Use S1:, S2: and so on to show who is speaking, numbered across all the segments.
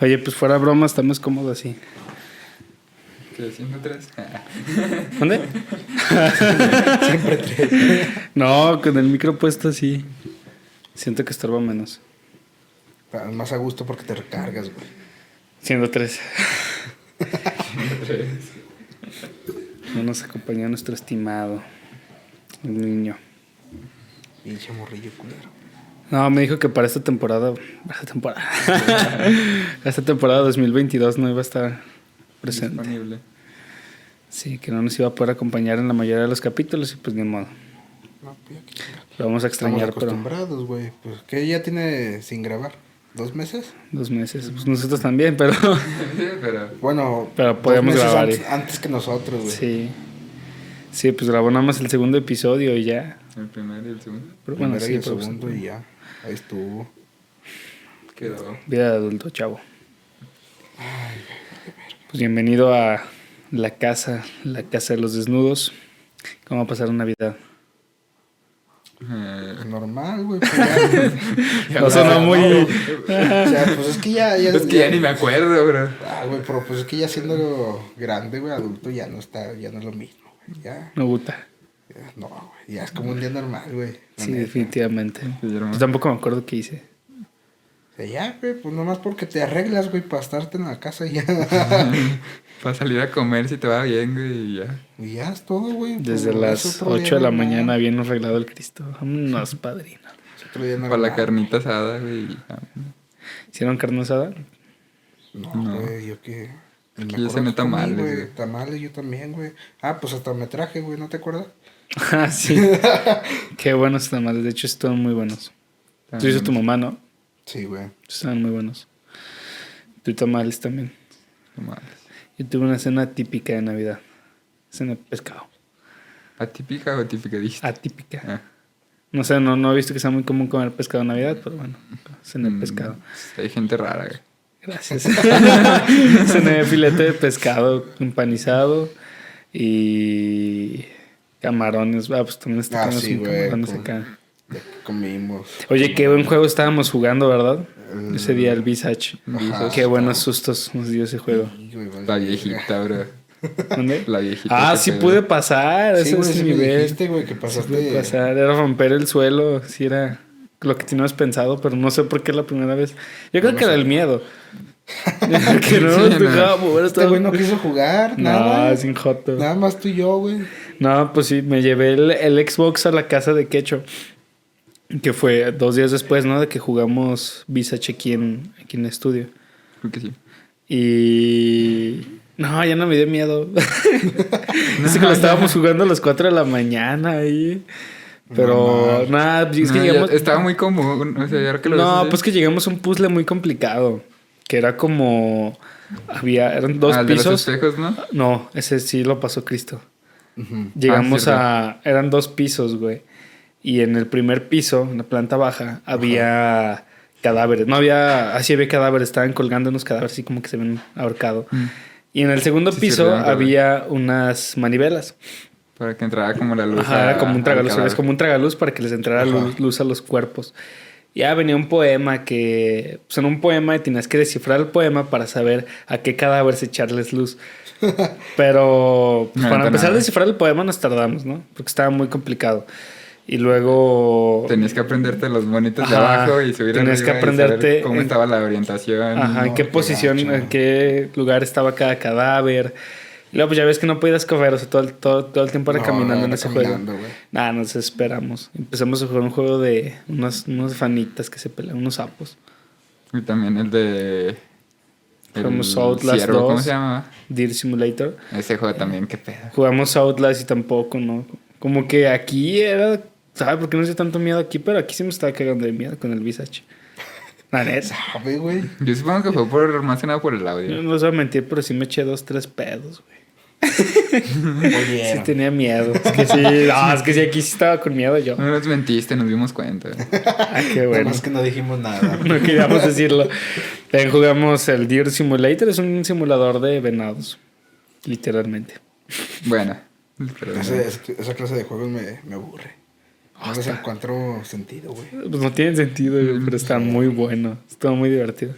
S1: Oye, pues fuera broma, está más cómodo así.
S2: ¿Qué? ¿Siendo tres?
S1: ¿Dónde?
S3: Siempre tres.
S1: No, con el micro puesto así. Siento que estorba menos.
S3: Ah, Más a gusto porque te recargas, güey.
S1: Siendo tres.
S2: Siendo tres.
S1: No nos acompañó nuestro estimado el niño.
S3: Pinche morrillo culero.
S1: No, me dijo que para esta temporada. Esta temporada. esta temporada 2022 no iba a estar presente.
S2: Disponible.
S1: Sí, que no nos iba a poder acompañar en la mayoría de los capítulos y pues ni modo.
S3: No, pues.
S1: Lo vamos a
S3: Estamos
S1: extrañar, pero
S3: acostumbrados, güey. Pues que ya tiene sin grabar. ¿Dos meses?
S1: dos meses. Pues nosotros también, pero
S2: pero.
S3: Bueno,
S1: Pero
S3: meses
S1: grabar,
S3: Antes, antes que nosotros, güey.
S1: sí. Sí, pues grabó nada más el segundo episodio y ya.
S2: El primero y el segundo.
S1: Pero
S3: Primero
S1: bueno,
S3: y
S1: sí,
S3: el
S1: pero
S3: segundo y ya. Ahí estuvo.
S2: Quedó.
S1: Vida de adulto, chavo. Pues bienvenido a la casa, la casa de los desnudos. ¿Cómo va a pasar Navidad?
S2: Eh,
S3: Normal, güey. Pues ya,
S1: No
S2: no,
S1: sonó
S2: no,
S1: muy...
S3: o sea, pues es que ya... ya
S2: Es que ya ni me acuerdo, bro.
S3: Ah, güey, pero pues es que ya siendo grande, güey, adulto, ya no está, ya no es lo mismo, güey. Ya,
S1: No gusta.
S3: No, güey. Ya es como un día normal, güey.
S1: Sí,
S3: neta.
S1: definitivamente. Pues tampoco me acuerdo qué hice.
S3: O sea, ya, güey, pues nomás porque te arreglas, güey, para estarte en la casa y ya.
S2: Para salir a comer si te va bien, güey, y ya.
S3: y ya es todo, güey.
S1: Desde
S3: Pues,
S1: las
S3: es otro día
S1: 8 de la mañana bien arreglado el Cristo. Vámonos, padrino.
S3: Es otro día
S2: Para la carnita asada, güey.
S1: ¿Hicieron carne asada?
S3: No,
S2: No.
S3: güey, yo qué. Me
S2: cené
S3: qué comí,
S2: tamales,
S3: güey.
S2: güey.
S3: Tamales yo también, güey. Ah, pues hasta me traje, güey, ¿no te acuerdas?
S1: Ah, sí. Qué buenos tamales. De hecho, estuvieron muy buenos. Tú hizo tu mamá, ¿no?
S3: Sí, güey.
S1: Estaban muy buenos. Tu tamales también.
S2: Tamales.
S1: Yo tuve una cena típica de Navidad. Cena de pescado.
S2: ¿Atípica o típica dijiste?
S1: Atípica.
S2: Ah.
S1: No sé, no, no he visto que sea muy común comer pescado en Navidad, pero bueno, cena de
S2: Mm,
S1: pescado.
S2: Hay gente rara, güey.
S1: Gracias. cena de filete de pescado empanizado y camarones. Ah, pues también está
S3: Ah, sí, güey,
S1: camarones acá.
S3: Comimos.
S1: Oye, qué buen juego estábamos jugando, ¿verdad?
S3: El-
S1: Ese día el Visage.
S3: Ajá.
S1: Qué buenos sustos nos dio ese juego.
S2: La viejita, bro.
S1: ¿Dónde?
S2: La viejita.
S1: Ah, sí
S2: pedo.
S1: pude pasar.
S3: Sí,
S1: ese
S3: güey,
S1: es el nivel.
S3: dijiste, güey, que
S1: Sí pude
S3: pasaste.
S1: pasar. Era romper el suelo. Sí, era lo que teníamos pensado, pero no sé por qué la primera vez. Yo creo
S3: No
S1: que era el miedo. que no
S2: Sí,
S1: nos
S2: no.
S1: dejaba mover.
S3: Este güey no quiso jugar, nada.
S1: No, sin joto.
S3: Nada más tú y yo, güey.
S1: No, pues sí, me llevé el, el Xbox a la casa de Quecho. Que fue dos días después, ¿no? De que jugamos Visage aquí en, aquí en el estudio.
S2: Creo que sí.
S1: Y. No, ya no me dio miedo. Dice que lo estábamos jugando a las 4 de la mañana ahí. Pero
S3: No,
S1: nada, es que
S2: No,
S1: llegamos.
S2: Estaba muy común. O sea, ahora que lo
S1: No, pues que llegamos a un puzzle muy complicado. Que era como. Había. Eran dos
S2: Ah, el de los
S1: pisos.
S2: espejos, ¿no?
S1: No, ese sí lo pasó Cristo.
S3: Ujú.
S1: Llegamos
S2: Ah,
S1: a. Eran dos pisos, güey. Y en el primer piso, en la planta baja, había cadáveres. No había. Así había cadáveres, estaban colgando unos cadáveres así como que se ven ahorcado.
S2: Mm.
S1: Y en el segundo
S2: Sí, sí,
S1: piso
S2: real.
S1: había unas manivelas.
S2: Para que entrara como la luz.
S1: Ajá,
S2: a-
S1: como un
S2: al
S1: tragaluz. Es como un tragaluz para que les entrara luz, luz a los cuerpos. Ya venía un poema que. Pues en un poema tenías que descifrar el poema para saber a qué cadáveres echarles luz. Pero pues,
S2: No,
S1: para empezar a descifrar el poema nos tardamos, ¿no? Porque estaba muy complicado. Y luego.
S2: Tenías que aprenderte los monitos de abajo y subir
S1: tenías que aprenderte
S2: cómo
S1: en-
S2: estaba la orientación.
S1: Ajá, en
S3: No,
S1: qué
S3: qué
S1: posición,
S3: gacho.
S1: en qué lugar estaba cada cadáver. Y luego, pues ya ves que no podías coger, o sea, todo, todo, todo el tiempo era
S3: No,
S1: caminando en
S3: era
S1: ese
S3: caminando,
S1: juego. Nada, nos esperamos. Empezamos a jugar un juego de unos, unos fanitas que se pelean, unos sapos.
S2: Y también el de.
S1: Jugamos Outlast
S2: Ciervo, ¿Cómo
S1: 2.
S2: se llama?
S1: Deer Simulator.
S2: Ese juego también, qué pedo.
S1: Jugamos Outlast y tampoco, ¿no? Como que aquí era. ¿Sabes por qué no sé tanto miedo aquí? Pero aquí sí me estaba cagando de miedo con el Visage. La neta.
S3: Sabe, güey.
S2: Yo supongo que fue por, más que nada por el
S1: Yo
S2: audio.
S1: no les voy a mentir, pero sí me eché dos, tres pedos, güey.
S3: Oye.
S1: Sí tenía miedo. Es que sí, no, es que sí, aquí sí estaba con miedo yo.
S2: No nos mentiste, nos dimos cuenta.
S1: Ah, qué bueno.
S3: más que no dijimos nada.
S1: No queríamos decirlo. También jugamos el Deer Simulator, es un simulador de venados. Literalmente.
S2: Bueno. Pero,
S3: Ese- ese- esa clase de juegos me, me aburre. No les encuentro sentido, güey.
S1: Pues no tiene sentido, güey, pero está muy bueno. Está muy divertido.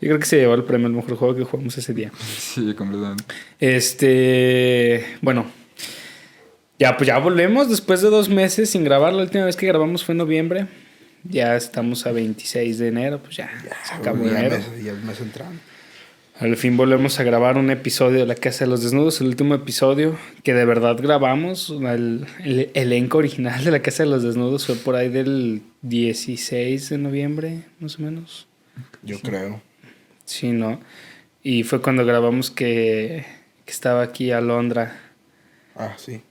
S1: Yo creo que se llevó el premio al mejor juego que jugamos ese día.
S2: Sí, completamente.
S1: Este, bueno, ya pues ya volvemos después de dos meses sin grabar. La última vez que grabamos fue en noviembre. Ya estamos a 26 de enero, pues ya, se acabó
S3: ya
S1: enero.
S3: mes- ya el mes entrando.
S1: Al fin volvemos a grabar un episodio de La Casa de los Desnudos, el último episodio que de verdad grabamos. El, el elenco original de La Casa de los Desnudos fue por ahí del 16 de noviembre, más o menos.
S3: Yo creo.
S1: Sí, ¿no? Y fue cuando grabamos que, que estaba aquí Alondra.
S3: Ah, sí.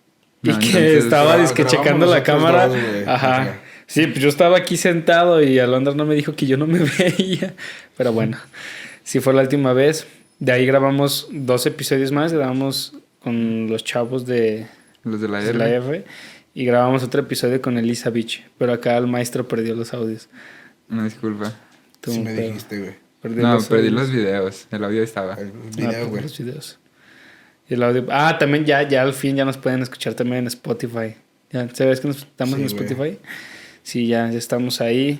S1: Y
S2: No,
S1: que
S2: entonces,
S1: estaba
S3: grabamos
S1: checando la cámara.
S3: dos,
S1: Ajá. Sí, pues yo estaba aquí sentado y Alondra no me dijo que yo no me veía. Pero bueno, sí fue la última vez. De ahí grabamos dos episodios más. Grabamos con los chavos de,
S2: Los de la
S1: de
S2: R.
S1: la. Y grabamos otro episodio con Elisa Beach. Pero acá el maestro perdió los audios.
S2: Una disculpa.
S3: Sí me
S1: pedo.
S3: dijiste, güey.
S2: No,
S1: los
S2: perdí
S1: audios.
S2: los videos. El audio estaba.
S3: El
S1: Ah,
S3: video, güey.
S1: los videos. Y el audio. Ah, también ya, ya al fin ya nos pueden escuchar también en Spotify. ¿Ya sabes que nos estamos
S3: Sí,
S1: en. Spotify? Sí, ya, ya estamos ahí.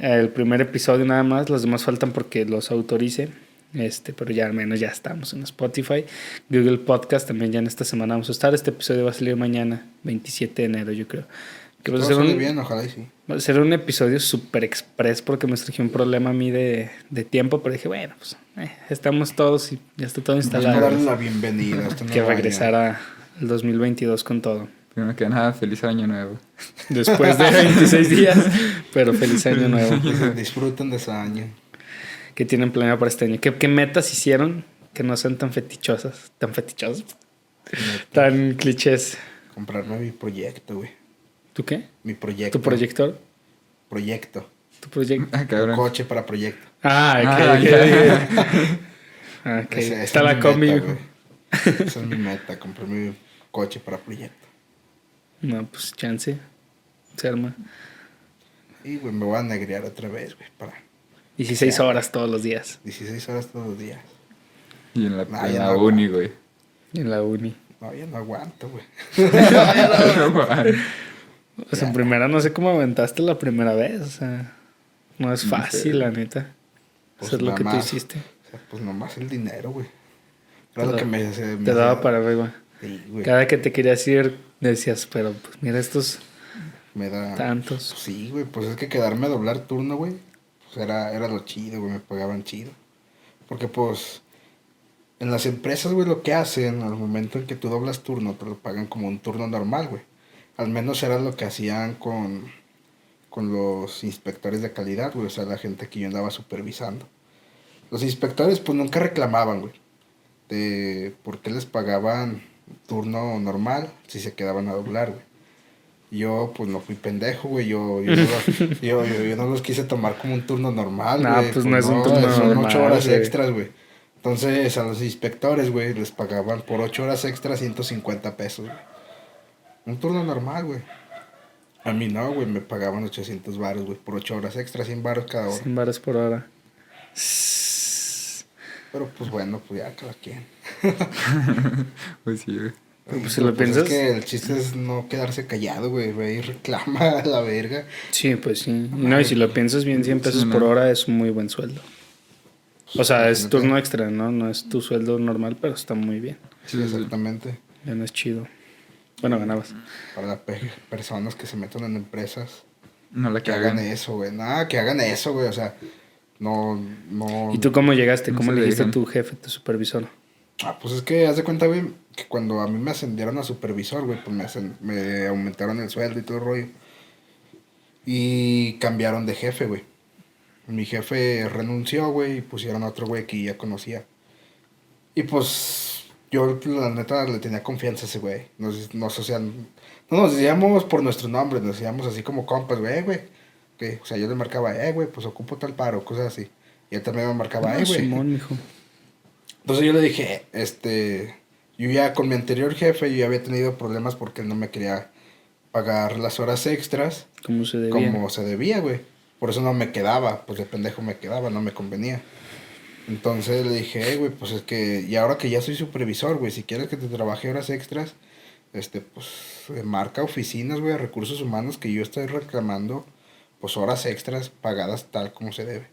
S1: El primer episodio nada más, los demás faltan porque los autorice. Este, pero ya al menos ya estamos en Spotify. Google Podcast también ya en esta semana vamos a estar. Este episodio va a salir mañana, 27 de enero, yo creo. Que va a ser un,
S3: bien, ojalá y sí.
S1: Va a ser un episodio super express porque me surgió un problema a mí de, de tiempo, pero dije, bueno, pues eh, estamos todos y ya está todo instalado.
S3: darle la bienvenida
S1: que
S3: nuevo año.
S1: regresar a el 2022 con todo.
S2: Primero que nada, feliz año nuevo.
S1: Después de 26 días, pero feliz año nuevo.
S3: Dis- Disfruten de ese año.
S1: ¿Qué tienen planeado para este año? ¿Qué, qué metas hicieron que no sean tan fetichosas? Tan fetichosas. Tan clichés.
S3: Comprarme mi proyecto, güey.
S1: ¿Tú qué?
S3: Mi proyecto.
S1: ¿Tu proyector?
S3: Proyecto.
S1: ¿Tu proyecto?
S2: Ah, cabrón.
S3: Coche para proyecto.
S1: Ah, ok,
S2: Ah,
S1: ok,
S2: ya.
S1: ok. Ah,
S3: esa
S1: Está
S3: es
S1: la
S3: mi
S1: combi.
S3: Esa es mi meta, comprarme mi coche para proyecto.
S1: No, pues chance. Se arma.
S3: Y, güey, me voy a negrear otra vez, güey, para
S1: 16 horas todos los días
S3: 16 horas todos los días.
S2: Y en la,
S3: Nah,
S2: en la
S3: no
S2: uni, güey.
S1: en la uni.
S3: No, ya no aguanto, güey.
S1: O sea, en primera no sé cómo aventaste la primera vez. O sea, no es
S2: No sé.
S1: fácil, la neta.
S3: Pues
S1: Hacer lo
S3: nada
S1: que tú hiciste.
S3: O sea, pues nomás el dinero, güey. Era lo
S1: da-
S3: que me,
S1: Te daba para arriba.
S3: Sí, güey.
S1: Cada que te querías ir, decías, pero pues mira estos
S3: Me da...
S1: tantos.
S3: Pues sí, güey, pues es que quedarme a doblar turno, güey, pues era, era lo chido, güey, me pagaban chido. Porque pues en las empresas, güey, lo que hacen al momento en que tú doblas turno, te lo pagan como un turno normal, güey. Al menos era lo que hacían con, con los inspectores de calidad, güey, o sea, la gente que yo andaba supervisando. Los inspectores pues nunca reclamaban, güey, de por qué les pagaban turno normal si se quedaban a doblar, güey. Yo, pues, no fui pendejo, güey. Yo, yo, no los, yo, yo- yo no los quise tomar como un turno normal,
S1: No,
S3: güey.
S1: pues, no es un turno
S3: Son
S1: normal,
S3: ocho horas
S1: güey.
S3: extras, güey. Entonces, a los inspectores, güey, les pagaban por ocho horas extras 150 pesos, güey. Un turno normal, güey. A mí no, güey. Me pagaban 800 baros, güey. Por ocho horas extras, 100 baros cada hora.
S1: 100 varas por hora.
S3: Pero, pues, bueno, pues ya cada quien.
S2: Pues sí, güey.
S1: Pero, pues, si lo
S3: es
S1: piensas-
S3: que el chiste es no quedarse callado, güey. Ve y reclama a la verga.
S1: Sí, pues sí. No, y si lo piensas bien, 100 pesos
S2: Sí,
S1: por hora es un muy buen sueldo. O sea, es turno extra, ¿no? No es tu sueldo normal, pero está muy bien.
S3: Sí, exactamente.
S1: Ya no es chido. Bueno, ganabas.
S3: Para las pe- personas que se metan en empresas,
S2: No la
S3: que
S2: que
S3: hagan
S2: hagan.
S3: eso, güey. Nada, que hagan eso, güey. O sea, no, no.
S1: ¿Y tú cómo llegaste?
S2: No
S1: ¿Cómo le dijiste a tu jefe, tu supervisor?
S3: Ah, pues es que haz de cuenta, güey, que cuando a mí me ascendieron a supervisor, güey, pues me, ascen- me aumentaron el sueldo y todo el rollo. Y cambiaron de jefe, güey. Mi jefe renunció, güey, y pusieron a otro güey que ya conocía. Y pues yo, la neta, le tenía confianza a ese güey. Nos, nos, o sea, no nos decíamos por nuestro nombre, nos decíamos así como compas, güey, "Eh, güey. O sea, yo le marcaba, eh, güey, pues ocupo tal paro, cosas así. Y él también me marcaba, eh, güey.
S1: Simón, mijo.
S3: Entonces yo le dije, este, yo ya con mi anterior jefe, yo ya había tenido problemas porque él no me quería pagar las horas extras
S1: ¿Cómo se debía?
S3: como se debía, güey. Por eso no me quedaba, pues de pendejo me quedaba, no me convenía. Entonces le dije, "Eh, güey, pues es que, y ahora que ya soy supervisor, güey, si quieres que te trabaje horas extras, este, pues, eh, marca oficinas, güey, recursos humanos que yo estoy reclamando, pues horas extras pagadas tal como se debe.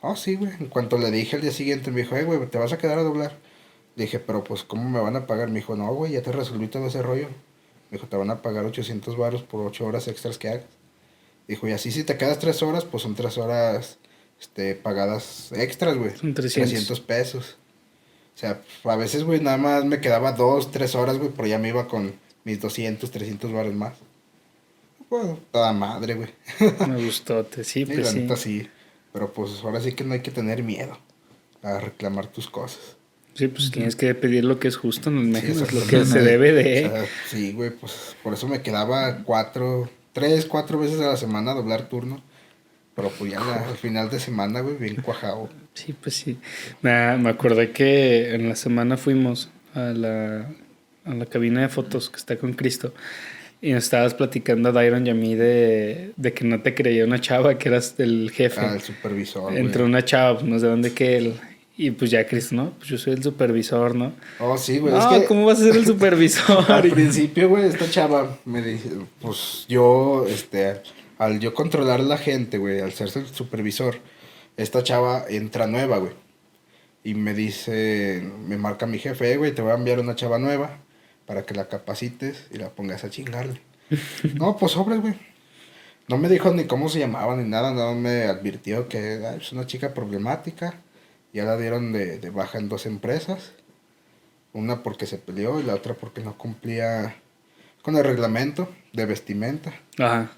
S3: Oh, sí, güey. En cuanto le dije al día siguiente, me dijo, eh, güey, ¿te vas a quedar a doblar? Le dije, pero pues, ¿cómo me van a pagar? Me dijo, no, güey, ya te resolví todo ese rollo. Me dijo, te van a pagar 800 baros por 8 horas extras que hagas. Dijo, y así si te quedas 3 horas, pues son 3 horas este, pagadas extras, güey.
S1: Son 300.
S3: 300 pesos. O sea, a veces, güey, nada más me quedaba 2, 3 horas, güey, pero ya me iba con mis 200, 300 baros más. Bueno, toda madre, güey.
S1: Me gustó, te sí, pues
S3: la
S1: sí.
S3: neta sí. Pero pues ahora sí que no hay que tener miedo a reclamar tus cosas.
S1: Sí, pues tienes que pedir lo que es justo, no me
S3: Sí,
S1: es lo que se debe de.
S3: O sea, sí, güey, pues por eso me quedaba cuatro, tres, cuatro veces a la semana a doblar turno. Pero pues ya al final de semana, güey, bien cuajado.
S1: Sí, pues sí. Nah, me acordé que en la semana fuimos a la, a la cabina de fotos que está con Cristo. Y nos estabas platicando a Dairon y a mí de, de que no te creía una chava, que eras el jefe.
S3: Al supervisor, güey.
S1: Entró una chava, pues no sé dónde que él. Y pues ya Cristo, ¿no? Pues yo soy el supervisor, ¿no?
S3: Oh, sí, güey.
S1: no,
S3: es que
S1: ¿cómo vas a ser el supervisor?
S3: al principio, güey, esta chava me dice, pues yo, este, al yo controlar la gente, güey, al ser el supervisor, esta chava entra nueva, güey. Y me dice, me marca mi jefe, "Eh, güey, te voy a enviar una chava nueva para que la capacites y la pongas a chingarle. no, pues sobres, güey. No me dijo ni cómo se llamaba ni nada, no me advirtió que "Ay, es una chica problemática. Ya la dieron de, de baja en dos empresas. Una porque se peleó y la otra porque no cumplía con el reglamento de vestimenta.
S1: Ajá.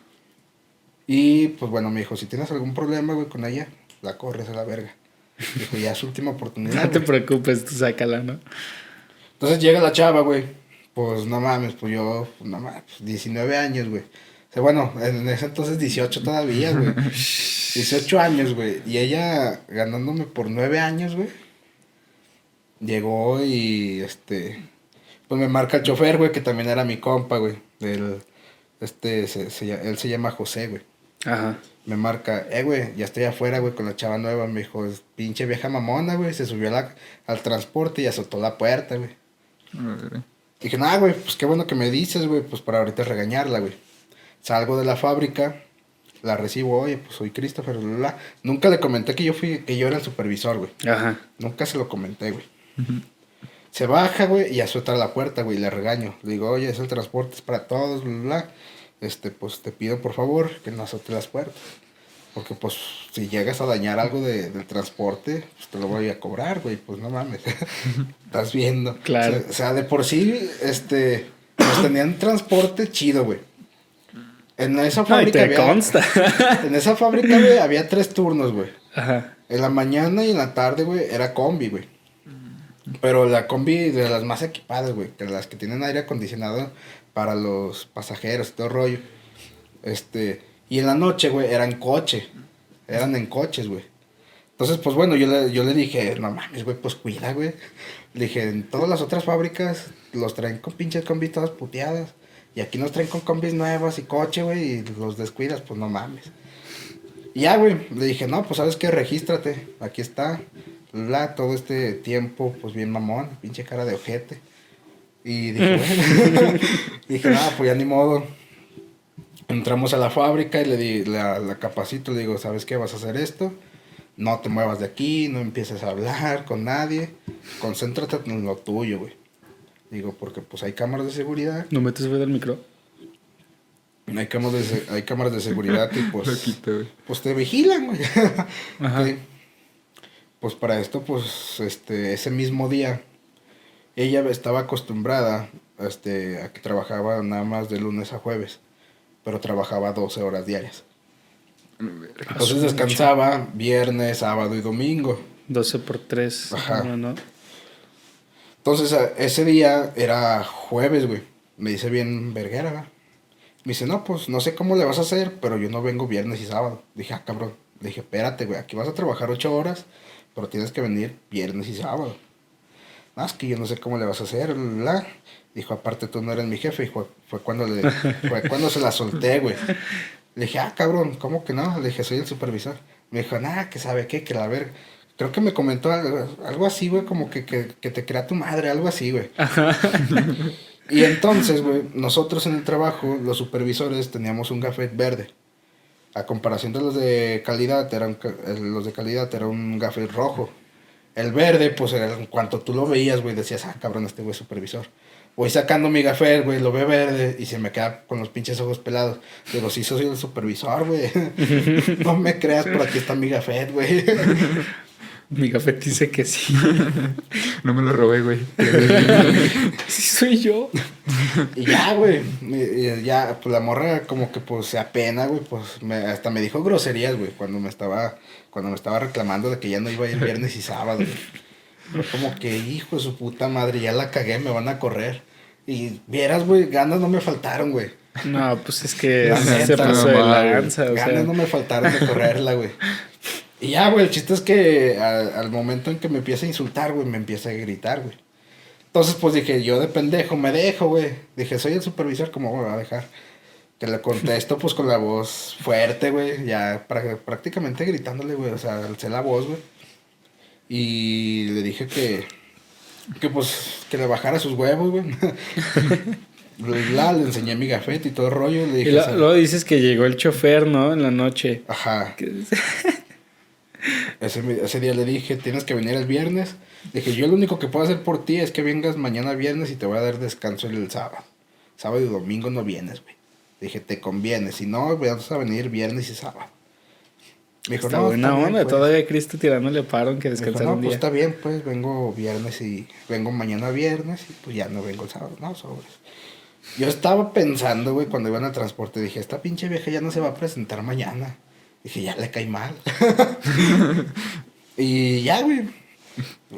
S3: Y pues bueno, me dijo, si tienes algún problema, güey, con ella, la corres a la verga. Dijo, ya es su última oportunidad.
S1: No te
S3: güey".
S1: preocupes, tú sácala, ¿no?
S3: Entonces llega la chava, güey. Pues no mames, pues yo, pues, no mames, pues, 19 años, güey. O sea, bueno, en ese entonces 18 todavía, güey. 18 años, güey. Y ella ganándome por 9 años, güey. Llegó y, este, pues me marca el chofer, güey, que también era mi compa, güey. Del, este, se, se él se llama José, güey.
S1: Ajá.
S3: Me marca, eh, güey, ya estoy afuera, güey, con la chava nueva. Me dijo, "Es pinche vieja mamona, güey. Se subió la- al transporte y azotó la puerta, güey. Dije, nah, güey, pues qué bueno que me dices, güey, pues para ahorita regañarla, güey. Salgo de la fábrica, la recibo, oye, pues soy Christopher, bla, bla. Nunca le comenté que yo fui, que yo era el supervisor, güey.
S1: Ajá.
S3: Nunca se lo comenté, güey. Se baja, güey, y azota la puerta, güey, y le regaño. Le digo, oye, es el transporte, es para todos, bla, bla, bla. Este, pues te pido por favor que no azote las puertas. Porque, pues, si llegas a dañar algo de- del transporte, pues te lo voy a cobrar, güey. Pues no mames. Estás viendo.
S1: Claro.
S3: O sea, o sea, de por sí, este, pues tenían transporte chido, güey. En esa
S1: No,
S3: fábrica
S1: te
S3: había,
S1: consta.
S3: en esa fábrica, güey, había tres turnos, güey.
S1: Ajá.
S3: En la mañana y en la tarde, güey, era combi, güey. Pero la combi de las más equipadas, güey, que las que tienen aire acondicionado para los pasajeros y todo rollo. Este, y en la noche, güey, eran coche. Eran en coches, güey. Entonces, pues bueno, yo le, yo le dije, no mames, güey, pues cuida, güey. Le dije, en todas las otras fábricas los traen con pinches combis todas puteadas. Y aquí nos traen con combis nuevas y coche, güey, y los descuidas, pues no mames. Y ya, güey, le dije, no, pues sabes qué, regístrate, aquí está, bla, todo este tiempo, pues bien mamón, pinche cara de ojete. Y dije, bueno, dije, no, pues ya ni modo. Entramos a la fábrica y le di, la, la capacito, le digo, ¿sabes qué? Vas a hacer esto, no te muevas de aquí, no empieces a hablar con nadie, concéntrate en lo tuyo, güey. Digo, porque pues hay cámaras de seguridad,
S1: ¿No metes ruido al micro?
S3: hay cámaras de, hay cámaras de seguridad y pues... Pues te vigilan, güey.
S1: Ajá.
S3: Pues para esto, pues, este, ese mismo día, ella estaba acostumbrada, este, a que trabajaba nada más de lunes a jueves, pero trabajaba 12 horas diarias. Entonces descansaba viernes, sábado y domingo.
S1: 12 por 3.
S3: Ajá.
S1: No, no.
S3: Entonces ese día era jueves, güey. Me dice bien verguera, ¿verdad? Me dice, no, pues no sé cómo le vas a hacer, pero yo no vengo viernes y sábado. Dije, ah, cabrón. Le dije, espérate, güey, aquí vas a trabajar ocho horas, pero tienes que venir viernes y sábado. Es que yo no sé cómo le vas a hacer, bla. Dijo, aparte tú no eres mi jefe. Y fue, cuando le, fue cuando se la solté, güey. Le dije, ah, cabrón, ¿cómo que no? Le dije, soy el supervisor. Me dijo, nada, que sabe qué, que la verga. Creo que me comentó algo, algo así, güey, como que, que, que te crea tu madre, algo así, güey. y entonces, güey, nosotros en el trabajo, los supervisores, teníamos un gafet verde. A comparación de los de calidad, eran, los de calidad era un gafel rojo. El verde, pues en cuanto tú lo veías, güey, decías, ah, cabrón, este güey supervisor. Voy sacando mi gafel, güey, lo ve verde y se me queda con los pinches ojos pelados. Digo, sí, soy el supervisor, güey. no me creas, por aquí está mi gafet, güey.
S1: Mi café dice que sí.
S2: No me lo robé, güey.
S1: sí soy yo.
S3: Y ya, güey. Ya, pues la morra como que pues se apena, güey. Pues me, hasta me dijo groserías, güey, cuando me estaba, cuando me estaba reclamando de que ya no iba a ir viernes y sábado, güey. Como que, hijo de su puta madre, ya la cagué, me van a correr. Y vieras, güey, ganas no me faltaron, güey.
S1: No, pues es que
S3: La
S1: se
S3: neta,
S1: pasó de lanza, o
S3: ganas
S1: sea.
S3: no me faltaron de correrla, güey. Y ya, güey, el chiste es que al, al momento en que me empieza a insultar, güey, me empieza a gritar, güey. Entonces, pues dije, yo de pendejo me dejo, güey. Dije, soy el supervisor, ¿cómo me va a dejar? Que le contesto, pues con la voz fuerte, güey. Ya prá- prácticamente gritándole, güey. O sea, alcé la voz, güey. Y le dije que, que pues, que le bajara sus huevos, güey. Bla, le enseñé mi gafete y todo el rollo. Le
S1: Y
S3: dije,
S1: lo-
S3: sea,
S1: luego dices que llegó el chofer, ¿no? En la noche.
S3: Ajá. Ese, ese día le dije, tienes que venir el viernes. Dije, yo lo único que puedo hacer por ti es que vengas mañana viernes y te voy a dar descanso el sábado. Sábado y domingo no vienes, güey. Dije, te conviene. Si no, vas a venir viernes y sábado. Me dijo,
S1: Está
S3: "No,
S1: buena
S3: bien,
S1: onda.
S3: pues".
S1: Todavía Cristo tirándole paro en que descansar
S3: no,
S1: un
S3: pues
S1: día.
S3: está bien, pues vengo viernes y vengo mañana viernes y pues ya no vengo el sábado. No, sobres. Yo estaba pensando, güey, cuando iban al transporte, dije, esta pinche vieja ya no se va a presentar mañana. Dije, ya le cae mal. y ya, güey.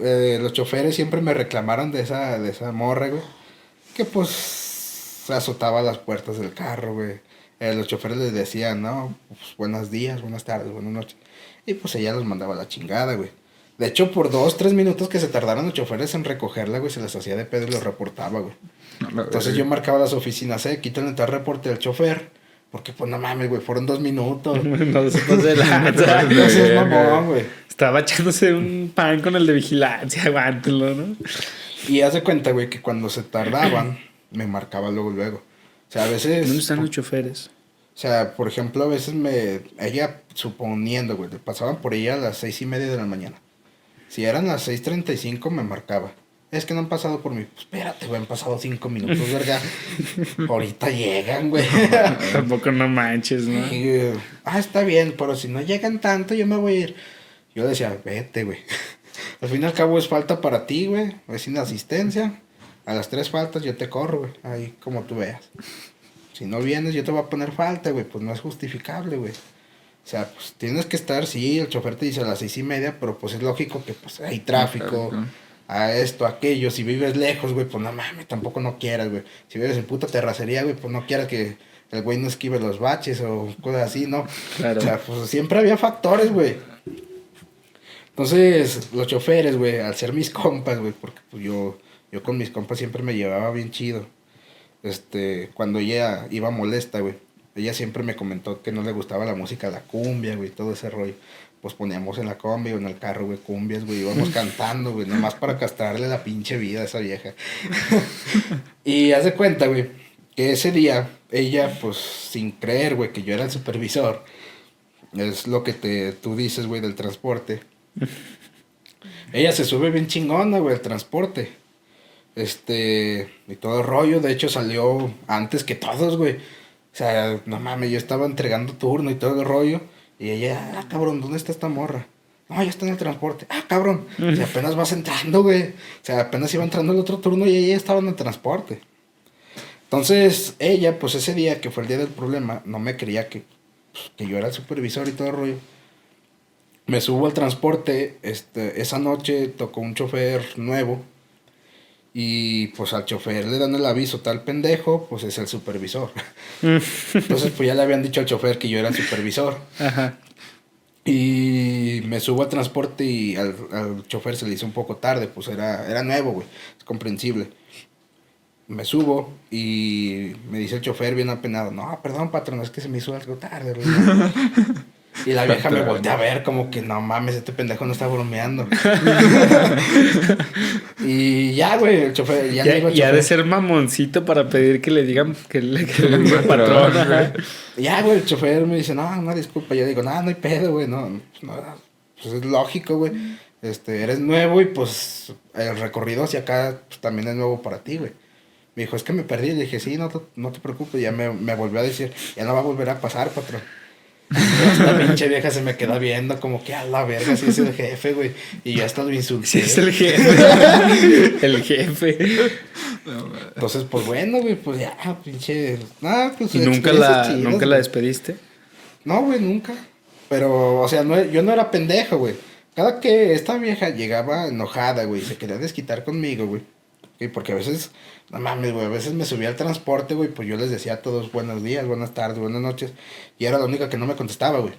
S3: Eh, los choferes siempre me reclamaron de esa, de esa morra, güey. Que pues azotaba las puertas del carro, güey. Eh, los choferes les decían, no, pues buenos días, buenas tardes, buenas noches. Y pues ella los mandaba a la chingada, güey. De hecho, por dos, tres minutos que se tardaron los choferes en recogerla, güey, se les hacía de pedo y los reportaba, güey. Entonces yo marcaba las oficinas, eh, quítenle tal reporte al chofer. Porque pues no mames, güey, fueron dos minutos.
S1: no se lanza.
S3: No seas mamón, güey.
S1: Estaba echándose un pan con el de vigilancia, aguántenlo, ¿no?
S3: Y haz de cuenta, güey, que cuando se tardaban, me marcaba luego, luego. O sea, a veces...
S1: ¿Dónde están los choferes?
S3: O sea, por ejemplo, a veces me... Ella, suponiendo, güey, pasaban por ella a las seis y media de la mañana. Si eran las 6.35, me marcaba. Es que no han pasado por mí. Pues espérate, güey, han pasado cinco minutos, verga. Ahorita llegan, güey.
S1: Tampoco no manches, ¿no?
S3: Y, ah, está bien, pero si no llegan tanto, yo me voy a ir. Yo decía, vete, güey. Al fin y al cabo es falta para ti, güey. Es sin asistencia. A las tres faltas yo te corro, güey. Ahí como tú veas. Si no vienes, yo te voy a poner falta, güey. Pues no es justificable, güey. O sea, pues tienes que estar, sí, el chofer te dice a las seis y media, pero pues es lógico que pues hay tráfico,
S2: Tráfico.
S3: A esto, a aquello. Si vives lejos, güey, pues no mames, tampoco no quieras, güey. Si vives en puta terracería, güey, pues no quieras que el güey no esquive los baches o cosas así, ¿no?
S1: Claro.
S3: O sea, pues siempre había factores, güey. Entonces, los choferes, güey, al ser mis compas, güey, porque pues yo, yo con mis compas siempre me llevaba bien chido. Este, cuando ella iba molesta, güey, ella siempre me comentó que no le gustaba la música, la cumbia, güey, todo ese rollo. Pues poníamos en la combi o en el carro, güey, cumbias, güey, íbamos cantando, güey, nomás para castrarle la pinche vida a esa vieja. y haz de cuenta, güey, que ese día, ella, pues, sin creer, güey, que yo era el supervisor, es lo que te, tú dices, güey, del transporte. Ella se sube bien chingona, güey, el transporte. Este, y todo el rollo, de hecho salió antes que todos, güey. O sea, no mames, yo estaba entregando turno y todo el rollo. Y ella, ah, cabrón, ¿dónde está esta morra? No, ya está en el transporte. Ah, cabrón. O sea, apenas vas entrando, güey. O sea, apenas iba entrando el otro turno y ella estaba en el transporte. Entonces, ella, pues ese día que fue el día del problema, no me creía que, pues, que yo era el supervisor y todo el rollo. Me subo al transporte, este, esa noche tocó un chofer nuevo. Y pues al chofer le dan el aviso, tal pendejo, pues es el supervisor. Entonces, pues ya le habían dicho al chofer que yo era el supervisor.
S1: Ajá.
S3: Y me subo al transporte y al, al chofer se le hizo un poco tarde, pues era, era nuevo, güey, es comprensible. Me subo y me dice el chofer bien apenado, no, perdón, patrón, es que se me hizo algo tarde. güey". Y la vieja me voltea a ver como que no mames, este pendejo no está bromeando. Y ya, güey, el chofer. Ya,
S1: Ya,
S3: le digo al
S1: ya de ser mamoncito para pedir que le digan que le, que le diga
S2: Patrón.
S3: Ya, güey, el chofer me dice, no, no, disculpa. Yo digo, no, no hay pedo, güey, no, pues, no, pues es lógico, güey. Este, eres nuevo y pues el recorrido hacia acá pues, también es nuevo para ti, güey. Me dijo, es que me perdí. Le dije, sí, no te, no te preocupes. Ya me, me volvió a decir, ya no va a volver a pasar, patrón. Esta pinche vieja se me queda viendo como que a la verga, si es el jefe, güey. Y yo hasta lo insulté.
S1: Es el jefe. el jefe.
S3: Entonces, pues bueno, güey, pues ya, pinche. Nah, pues
S1: ¿Y nunca la,
S3: chidas,
S1: nunca la despediste?
S3: No, güey, nunca. Pero, o sea, no, yo no era pendejo, güey. Cada que esta vieja llegaba enojada, güey, se quería desquitar conmigo, güey. Y porque a veces, no mames, güey, a veces me subía al transporte, güey, pues yo les decía a todos buenos días, buenas tardes, buenas noches. Y era la única que no me contestaba, güey.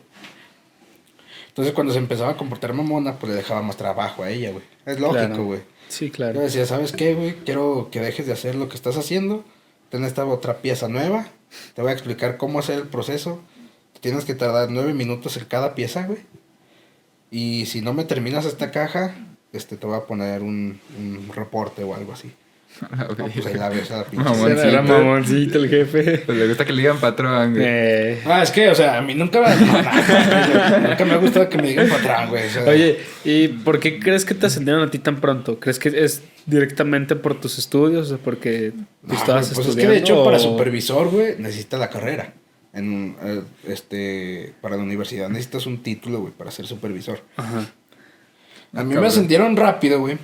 S3: Entonces cuando se empezaba a comportar mamona, pues le dejaba más trabajo a ella, güey. Es lógico,
S1: Claro.
S3: güey.
S1: Sí,
S3: Yo
S1: claro.
S3: decía, ¿sabes qué, güey? Quiero que dejes de hacer lo que estás haciendo. Ten esta otra pieza nueva. Te voy a explicar cómo hacer el proceso. Tienes que tardar nueve minutos en cada pieza, güey. Y si no me terminas esta caja, este, te voy a poner un, un reporte o algo así.
S2: Ah.
S3: No, pues ahí la ves a la pinche.
S2: Mamón.
S1: Era, era mamoncito el jefe.
S2: Pues le gusta que le digan patrón, güey.
S1: Eh,
S3: Ah, es que, o sea, a mí nunca me, nunca me ha gustado que me digan patrón, güey. o sea,
S1: Oye, ¿y por qué crees que te ascendieron a ti tan pronto? ¿Crees que es directamente por tus estudios o porque tú
S3: no,
S1: estabas
S3: pues es
S1: estudiando?
S3: que de hecho para
S1: o-
S3: supervisor, güey, necesitas la carrera. En, eh, este, para la universidad necesitas un título, güey, para ser supervisor.
S1: Ajá.
S3: A mí me
S2: Cabrón.
S3: ascendieron rápido, güey.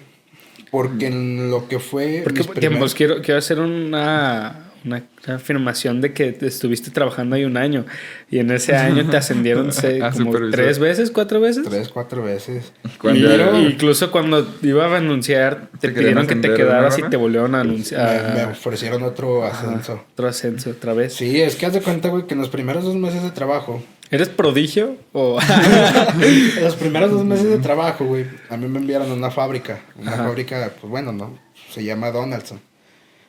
S3: Porque en lo que fue.
S1: Porque,
S3: mis
S1: porque,
S3: primer-
S1: pues, quiero, quiero hacer una, una afirmación de que estuviste trabajando ahí un año y en ese año te ascendieron sé,
S2: A
S1: como tres veces, cuatro veces.
S3: Tres, cuatro veces.
S1: Y-
S2: era-
S1: incluso cuando iba a anunciar, te
S2: ¿Te
S1: pidieron que te quedaras y te volvieron a
S3: Me,
S1: anunciar.
S3: me ofrecieron otro
S1: Ajá,
S3: ascenso.
S1: otro ascenso otra vez.
S3: Sí, es que haz de cuenta, güey, que en los primeros dos meses de trabajo.
S1: ¿Eres prodigio? O...
S3: en los primeros dos meses de trabajo, güey, a mí me enviaron a una fábrica. Una
S1: Ajá.
S3: fábrica, pues bueno, ¿no? Se llama Donaldson.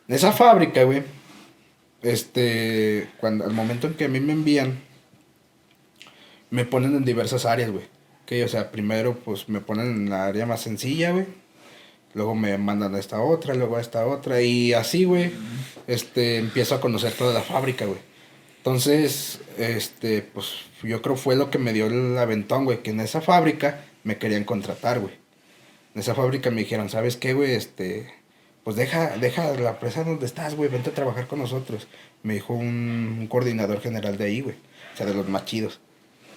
S3: En esa fábrica, güey, este, cuando al momento en que a mí me envían, me ponen en diversas áreas, güey. Que, o sea, primero, pues me ponen en la área más sencilla, güey. Luego me mandan a esta otra, luego a esta otra. Y así, güey, este, empiezo a conocer toda la fábrica, güey. Entonces, este, pues yo creo fue lo que me dio el aventón, güey, que en esa fábrica me querían contratar, güey. En esa fábrica me dijeron, ¿sabes qué, güey? Este, pues deja, deja la empresa donde estás, güey, vente a trabajar con nosotros. Me dijo un, un coordinador general de ahí, güey. O sea, de los más chidos.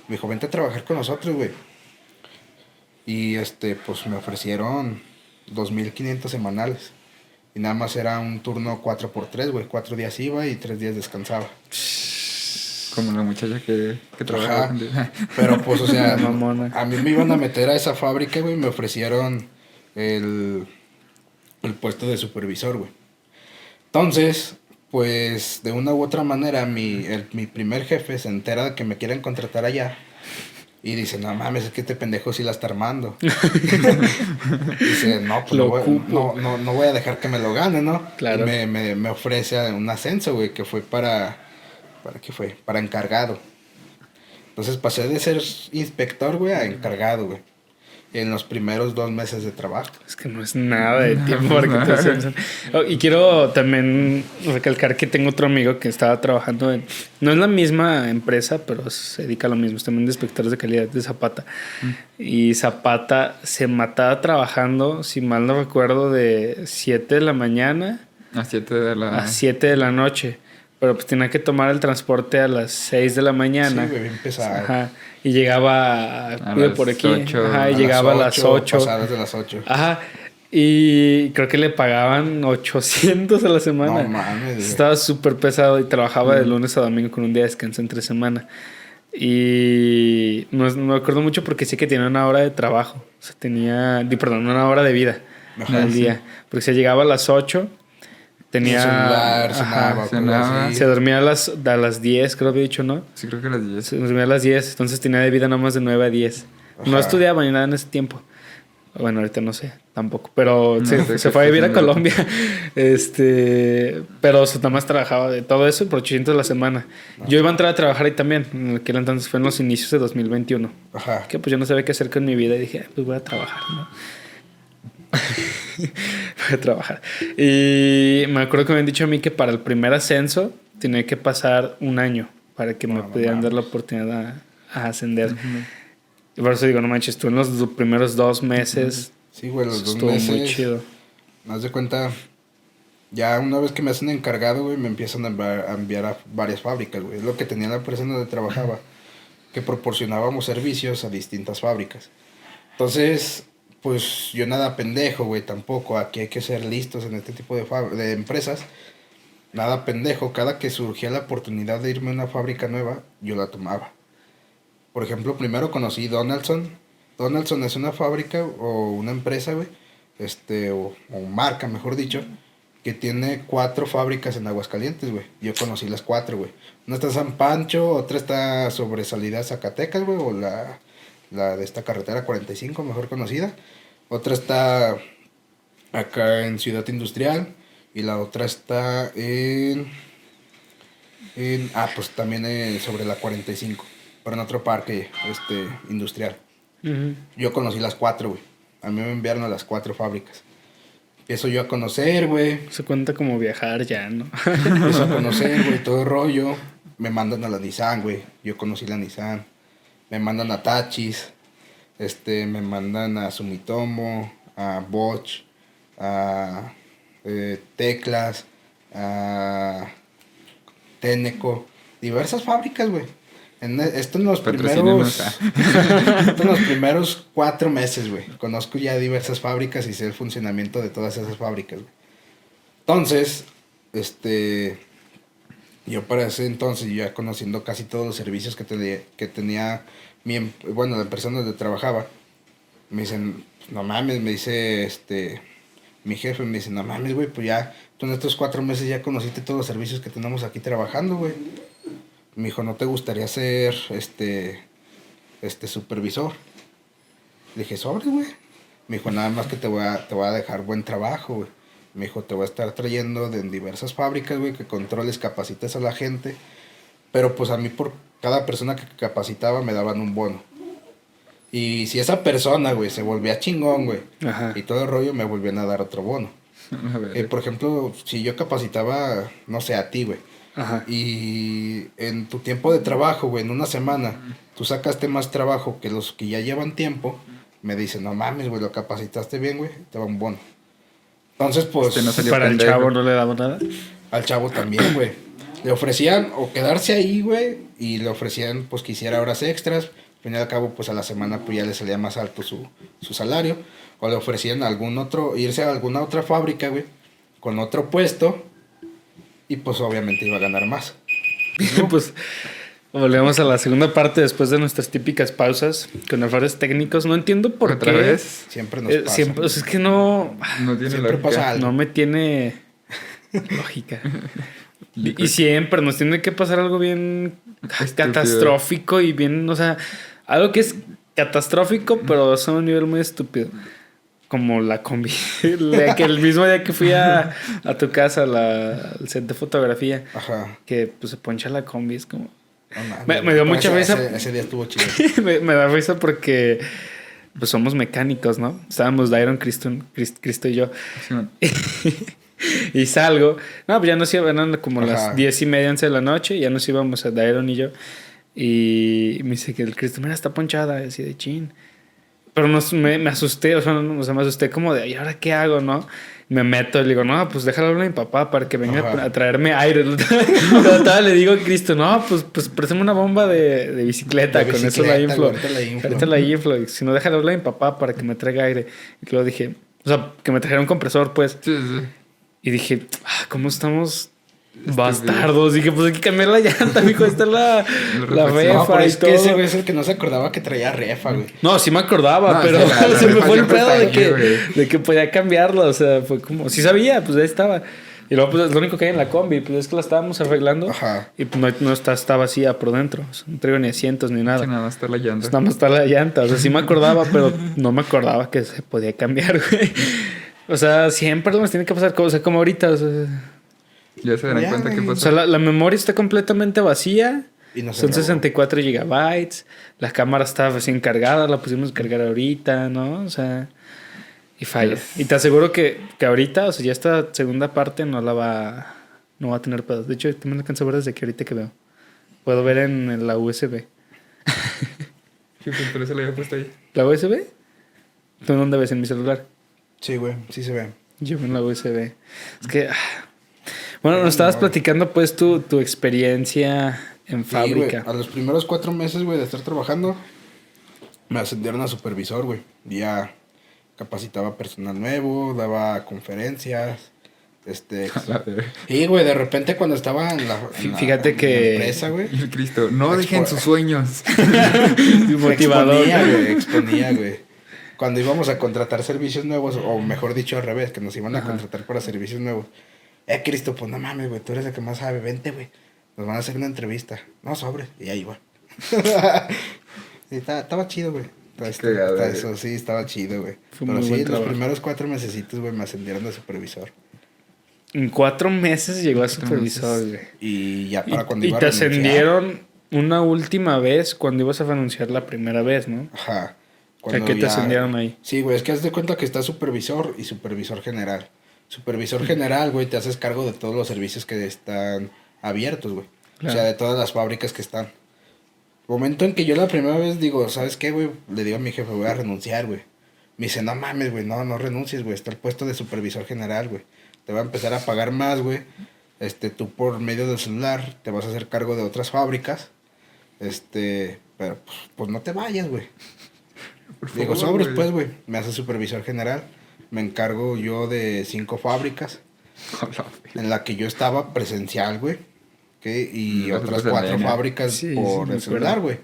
S3: Me dijo, vente a trabajar con nosotros, güey. Y este, pues me ofrecieron 2.500 semanales. Y nada más era un turno 4x3, güey. Cuatro días iba y tres días descansaba.
S2: Como la muchacha que, que trabaja.
S3: Ajá.
S2: con-
S3: Pero pues, o sea, a mí me iban a meter a esa fábrica, güey, y me ofrecieron el, el puesto de supervisor, güey. Entonces, pues, de una u otra manera, mi, el- mi primer jefe se entera de que me quieren contratar allá. Y dice, no mames, es que este pendejo sí la está armando. dice, no, pues
S1: Lo
S3: no voy, no, no, no voy a dejar que me lo gane, ¿no?
S1: Claro.
S3: Y me, me, me ofrece un ascenso, güey, que fue para... ¿Para qué fue? Para encargado. Entonces pasé de ser inspector, güey, a encargado, güey. En los primeros dos meses de trabajo.
S1: Es que no es nada de tiempo para que te. Oh, y quiero también recalcar que tengo otro amigo que estaba trabajando en. No es la misma empresa, pero se dedica a lo mismo. Es también de inspectores de calidad de Zapata. Y Zapata se mataba trabajando, si mal no recuerdo, de 7 de la mañana
S2: A 7 de la.
S1: a 7 de la noche. Pero pues tenía que tomar el transporte a las 6 de la mañana.
S3: Sí, güey, bien pesado.
S1: Ajá. Y llegaba
S2: A las
S1: por aquí.
S2: ocho.
S1: Ajá, y
S3: A
S1: llegaba a las 8.
S3: Pasadas de las 8.
S1: Ajá. Y creo que le pagaban 800 a la semana.
S3: No mames, güey.
S1: Estaba súper pesado y trabajaba de lunes a domingo con un día de descanso entre semana. Y no, no me acuerdo mucho porque sí que tenía una hora de trabajo. O sea, tenía, perdón, una hora de vida
S3: Ajá,
S1: al
S2: sí.
S1: día. Porque se llegaba a las 8, tenía...
S3: celular,
S1: ajá,
S3: cenaba,
S2: cenaba.
S1: se dormía a las, a las 10, creo que había dicho, ¿no?
S2: Sí, creo que a las 10.
S1: Se dormía a las 10, entonces tenía de vida nomás de 9 a 10. No estudiaba ni nada en ese tiempo. Bueno, ahorita no sé, tampoco. Pero
S2: No
S1: se, fue a vivir a. Colombia. Este, pero su más trabajaba de todo eso por 800 a la semana. Yo iba a entrar a trabajar ahí también. En aquel entonces fue en los inicios de 2021.
S3: Ajá.
S1: Que pues yo no sabía qué hacer con mi vida y dije, "Ah, pues voy a trabajar, ¿no? Voy a trabajar. Y me acuerdo que me habían dicho a mí que para el primer ascenso tenía que pasar un año para que me
S3: No, no
S1: pudieran dar la oportunidad a, a ascender. Y por eso digo, no manches, tú en los primeros dos meses
S3: Sí, güey, los dos
S1: estuvo
S3: meses.
S1: muy chido.
S3: Haz de cuenta, ya una vez que me hacen encargado, güey, me empiezan a enviar, a varias fábricas, güey. Es lo que tenía la empresa donde trabajaba, que proporcionábamos servicios a distintas fábricas. Entonces, pues yo nada pendejo, güey, tampoco. Aquí hay que ser listos en este tipo de, de empresas. Nada pendejo. Cada que surgía la oportunidad de irme a una fábrica nueva, yo la tomaba. Por ejemplo, primero conocí Donaldson. Donaldson es una fábrica o una empresa, güey, este, o, o marca, mejor dicho, que tiene cuatro fábricas en Aguascalientes, güey. Yo conocí las cuatro, güey. Una está San Pancho, otra está sobre salida a Zacatecas, güey, o la, la de esta carretera 45, mejor conocida. Otra está acá en Ciudad Industrial y la otra está en... en ah, pues también eh, sobre la 45, pero en otro parque este, industrial. Yo conocí las cuatro, güey. A mí me enviaron a las cuatro fábricas. Empiezo yo a conocer, güey.
S1: Se cuenta como viajar ya, ¿no?
S3: Empiezo a conocer, güey, todo el rollo. Me mandan a la Nissan, güey. Yo conocí la Nissan. Me mandan a Tachis. Este, me mandan a Sumitomo, a Bosch, a eh, Teclas, a Teneco. Diversas fábricas, güey. En, esto en los primeros... esto en los primeros cuatro meses, güey. Conozco ya diversas fábricas y sé el funcionamiento de todas esas fábricas, güey. Entonces, este, yo para ese entonces, ya conociendo casi todos los servicios que tenía, que tenía mi, em- bueno, la empresa donde trabajaba, me dicen, no mames, me dice, este, mi jefe me dice, no mames, güey, pues ya, tú en estos cuatro meses ya conociste todos los servicios que tenemos aquí trabajando, güey. Me dijo, ¿no te gustaría ser, este, este, supervisor? Le dije, sobre, güey. Me dijo, nada más que te voy a, te voy a dejar buen trabajo, güey. Me dijo, te voy a estar trayendo de diversas fábricas, güey, que controles, capacites a la gente. Pero pues a mí por cada persona que capacitaba me daban un bono. Y si esa persona, güey, se volvía chingón, güey,
S1: Ajá.
S3: y todo el rollo, me volvían a dar otro bono.
S2: A ver.
S3: Eh, por ejemplo, si yo capacitaba, no sé, a ti, güey,
S1: Ajá.
S3: y en tu tiempo de trabajo, güey, en una semana, tú sacaste más trabajo que los que ya llevan tiempo, me dicen, no mames, güey, lo capacitaste bien, güey, te va un bono. Entonces, pues,
S2: Este no salió
S1: Para el chavo no le daba nada.
S3: al chavo también, güey. Le ofrecían o quedarse ahí, güey, y le ofrecían, pues, que hiciera horas extras. Al fin y al cabo, pues, a la semana, pues, ya le salía más alto su, su salario. O le ofrecían algún otro, irse a alguna otra fábrica, güey, con otro puesto, y, pues, obviamente iba a ganar más.
S1: pues volvemos a la segunda parte después de nuestras típicas pausas con errores técnicos. No entiendo por
S2: ¿Otra
S1: qué.
S2: vez?
S3: Siempre nos
S1: Eh,
S3: pasa.
S1: siempre, o sea, es que no,
S2: No tiene
S3: Siempre
S2: lógica.
S3: pasa algo.
S1: no me tiene lógica. Y, y siempre nos tiene que pasar algo bien
S2: Estúpido.
S1: catastrófico y bien, o sea, algo que es catastrófico, pero es a un nivel muy estúpido. Como la combi. La que el mismo día que fui a, a tu casa, la, al set de fotografía,
S3: Ajá.
S1: que pues se poncha la combi, es como.
S3: No
S1: Me- dio mucha
S3: ese-
S1: risa.
S3: Ese, ese día estuvo chido.
S1: me, me da risa porque pues somos mecánicos, ¿no? Estábamos Dairon, Cristo, Crist- Cristo y yo. Y salgo. No, pues ya nos iban eran como
S3: Ajá.
S1: las diez y media, once de la noche. Ya nos íbamos a Dairon y yo. Y me dice que el Cristo, mira, está ponchada. Así de chin. Pero nos, me, me asusté, o sea, no, o sea, me asusté como de, ¿y ahora qué hago, no? Me meto y le digo, no, pues déjalo hablar a mi papá para que venga
S3: Ajá.
S1: a traerme aire. Le digo a Cristo, no, pues, pues préstame una bomba de, de bicicleta,
S3: De
S1: con eso la inflo.
S3: ahorita la inflo.
S1: Ahorita la inflo. Y Si no, déjalo hablar a mi papá para que me traiga aire. Y luego dije, o sea, que me trajera un compresor, pues.
S2: Sí, sí.
S1: Y dije, ah, ¿cómo estamos bastardos? Dije, pues hay que cambiar la llanta, mijo. Está la, la.
S3: No,
S1: refa
S3: pero
S1: y
S3: es que ese
S1: todo.
S3: güey es el que no se acordaba que traía refa, güey.
S1: No, sí me acordaba,
S2: No,
S1: pero
S2: sí, la- la
S1: se me fue el pedo de que,
S2: güey.
S1: de que podía cambiarlo. O sea, fue como, sí sabía, pues ahí estaba. Y luego, pues es lo único que hay en la combi, pues es que la estábamos arreglando.
S3: Ajá.
S1: Y pues no, no está, está vacía por dentro. O sea, no traigo ni asientos ni nada.
S2: Nada más está la llanta.
S1: Pues nada más está la llanta. O sea, sí me acordaba, pero no me acordaba que se podía cambiar, güey. O sea, siempre nos tiene que pasar cosas como ahorita. O sea,
S2: Ya se darán
S3: Ya,
S2: cuenta qué
S3: güey.
S1: o
S2: pasó.
S1: sea, la, la memoria está completamente vacía.
S3: Y no se
S1: Son
S3: grabó.
S1: 64 gigabytes. La cámara está recién cargada, la pusimos a cargar ahorita, ¿no? O sea. Y falla.
S2: Yes.
S1: Y te aseguro que, que ahorita, o sea, ya esta segunda parte no la va, no va a tener pedos. De hecho, también la alcanzo a ver desde que ahorita que veo. Puedo ver en la USB.
S2: Sí, pues por eso le había puesto ahí.
S1: ¿La USB? ¿Tú en dónde ves? En mi celular.
S3: Sí, güey, sí se ve.
S1: Yo en la USB. Es que... ah. Bueno, nos estabas platicando pues tu, tu experiencia en
S3: Sí,
S1: fábrica.
S3: a los primeros cuatro meses, güey, de estar trabajando, me ascendieron a supervisor, güey. Ya capacitaba personal nuevo, daba conferencias, este... Y, güey, de repente cuando estaba en la, en la-
S1: Fíjate
S3: en la
S1: que-
S3: empresa, güey...
S2: Cristo, no dejen sus sueños.
S1: motivador.
S3: Exponía, güey, exponía, güey. Cuando íbamos a contratar servicios nuevos, o mejor dicho al revés, que nos iban a
S1: Ajá.
S3: contratar para servicios nuevos. Eh, Cristo, pues no mames, güey, tú eres el que más sabe, vente, güey. Nos van a hacer una entrevista. No, sobre. Y ahí va. Sí, estaba, estaba chido, güey. Está- está
S2: güey.
S3: Eso sí, estaba chido, güey. Pero sí, los
S1: trabajo.
S3: primeros cuatro mesecitos, güey, me ascendieron de supervisor.
S1: En cuatro meses llegó a supervisor, güey.
S3: Y ya
S1: Y,
S3: para cuando
S1: y
S3: iba a
S1: te
S3: renunciar-
S1: ascendieron una última vez cuando ibas a renunciar la primera vez, ¿no?
S3: Ajá.
S1: O sea, ¿qué te ascendieron ahí?
S3: Sí, güey, es que haz de cuenta que está supervisor y supervisor general. Supervisor general, güey, te haces cargo de todos los servicios que están abiertos, güey.
S1: Claro.
S3: O sea, de todas las fábricas que están. Momento en que yo la primera vez digo, ¿sabes qué, güey? Le digo a mi jefe, voy a renunciar, güey. Me dice, no mames, güey, no, no renuncies, güey. Está el puesto de supervisor general, güey. Te va a empezar a pagar más, güey. Este, tú por medio del celular te vas a hacer cargo de otras fábricas. Este, pero pues, pues no te vayas, güey. Digo, sobres, pues, güey. Me hace supervisor general. Me encargo yo de cinco fábricas en la que yo estaba presencial, güey. Y
S2: No,
S3: otras cuatro fábricas
S1: Sí, sí,
S3: por el celular, güey.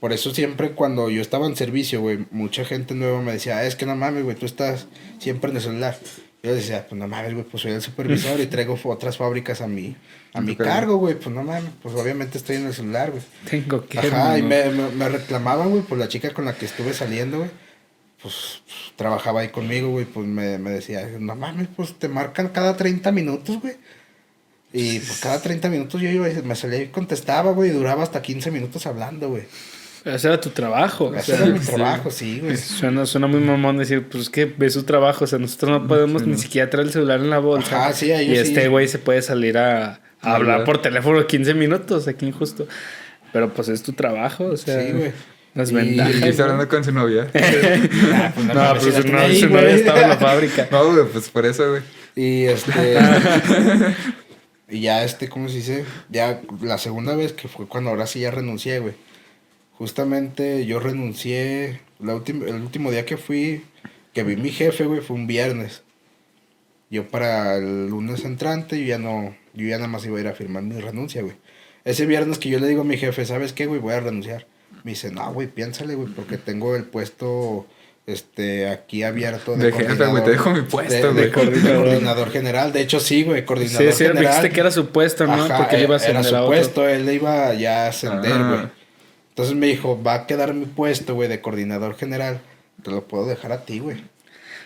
S3: Por eso siempre cuando yo estaba en servicio, güey, mucha gente nueva me decía, "Ah, es que no mames, güey, tú estás siempre en el celular. Yo decía, pues no mames, güey, pues soy el supervisor y traigo otras fábricas a mi, a mi cargo, güey. Pues no mames, pues obviamente estoy en el celular, güey.
S1: Tengo que...
S3: Ajá, y me, me, me reclamaban, güey, por la chica con la que estuve saliendo, güey. Pues, trabajaba ahí conmigo, güey, pues me, me decía, no mames, pues te marcan cada 30 minutos, güey. Y pues cada 30 minutos yo iba y me salía y contestaba, güey, y duraba hasta 15 minutos hablando, güey.
S1: Ese era tu trabajo.
S3: Ese era mi trabajo, sí, güey.
S1: Suena, suena muy mamón decir, pues es que ve su trabajo. O sea, nosotros no podemos
S2: Sí,
S1: ni
S2: no.
S1: siquiera traer el celular en la bolsa.
S3: Ajá, sí, ahí
S1: y
S3: sí.
S1: este güey se puede salir a, a hablar. por teléfono 15 minutos, aquí injusto. Pero pues es tu trabajo, o sea.
S3: Sí, güey.
S1: Las
S3: Y-
S2: Cristo hablando con su novia.
S3: Pues,
S1: No,
S3: mames,
S1: pues
S3: la
S1: no,
S3: ahí,
S1: su novia estaba en la fábrica.
S2: No, güey, pues por eso, güey.
S3: Y este. y ya este, ¿cómo se dice? Ya la segunda vez que fue cuando ahora sí ya renuncié, güey. Justamente yo renuncié. La el último día que fui, que vi mi jefe, güey, fue un viernes. Yo para el lunes entrante, yo ya no. Yo ya nada más iba a ir a firmar mi renuncia, güey. Ese viernes que yo le digo a mi jefe, ¿sabes qué, güey? Voy a renunciar. Me dice, no, güey, piénsale, güey, porque tengo el puesto este aquí abierto
S2: De jefe, güey, te dejo mi puesto,
S3: de- de
S2: güey.
S3: coordinador. coordinador general. De hecho, sí, güey, coordinador
S1: Sí, sí, me
S3: general.
S1: dijiste que era su puesto, ¿no?
S3: Ajá,
S1: Porque él iba a
S3: era
S1: ascender
S3: su
S1: a otro.
S3: puesto, él le iba ya a ascender,
S2: Ah.
S3: güey. Entonces me dijo, va a quedar mi puesto, güey, de coordinador general. Te lo puedo dejar a ti, güey.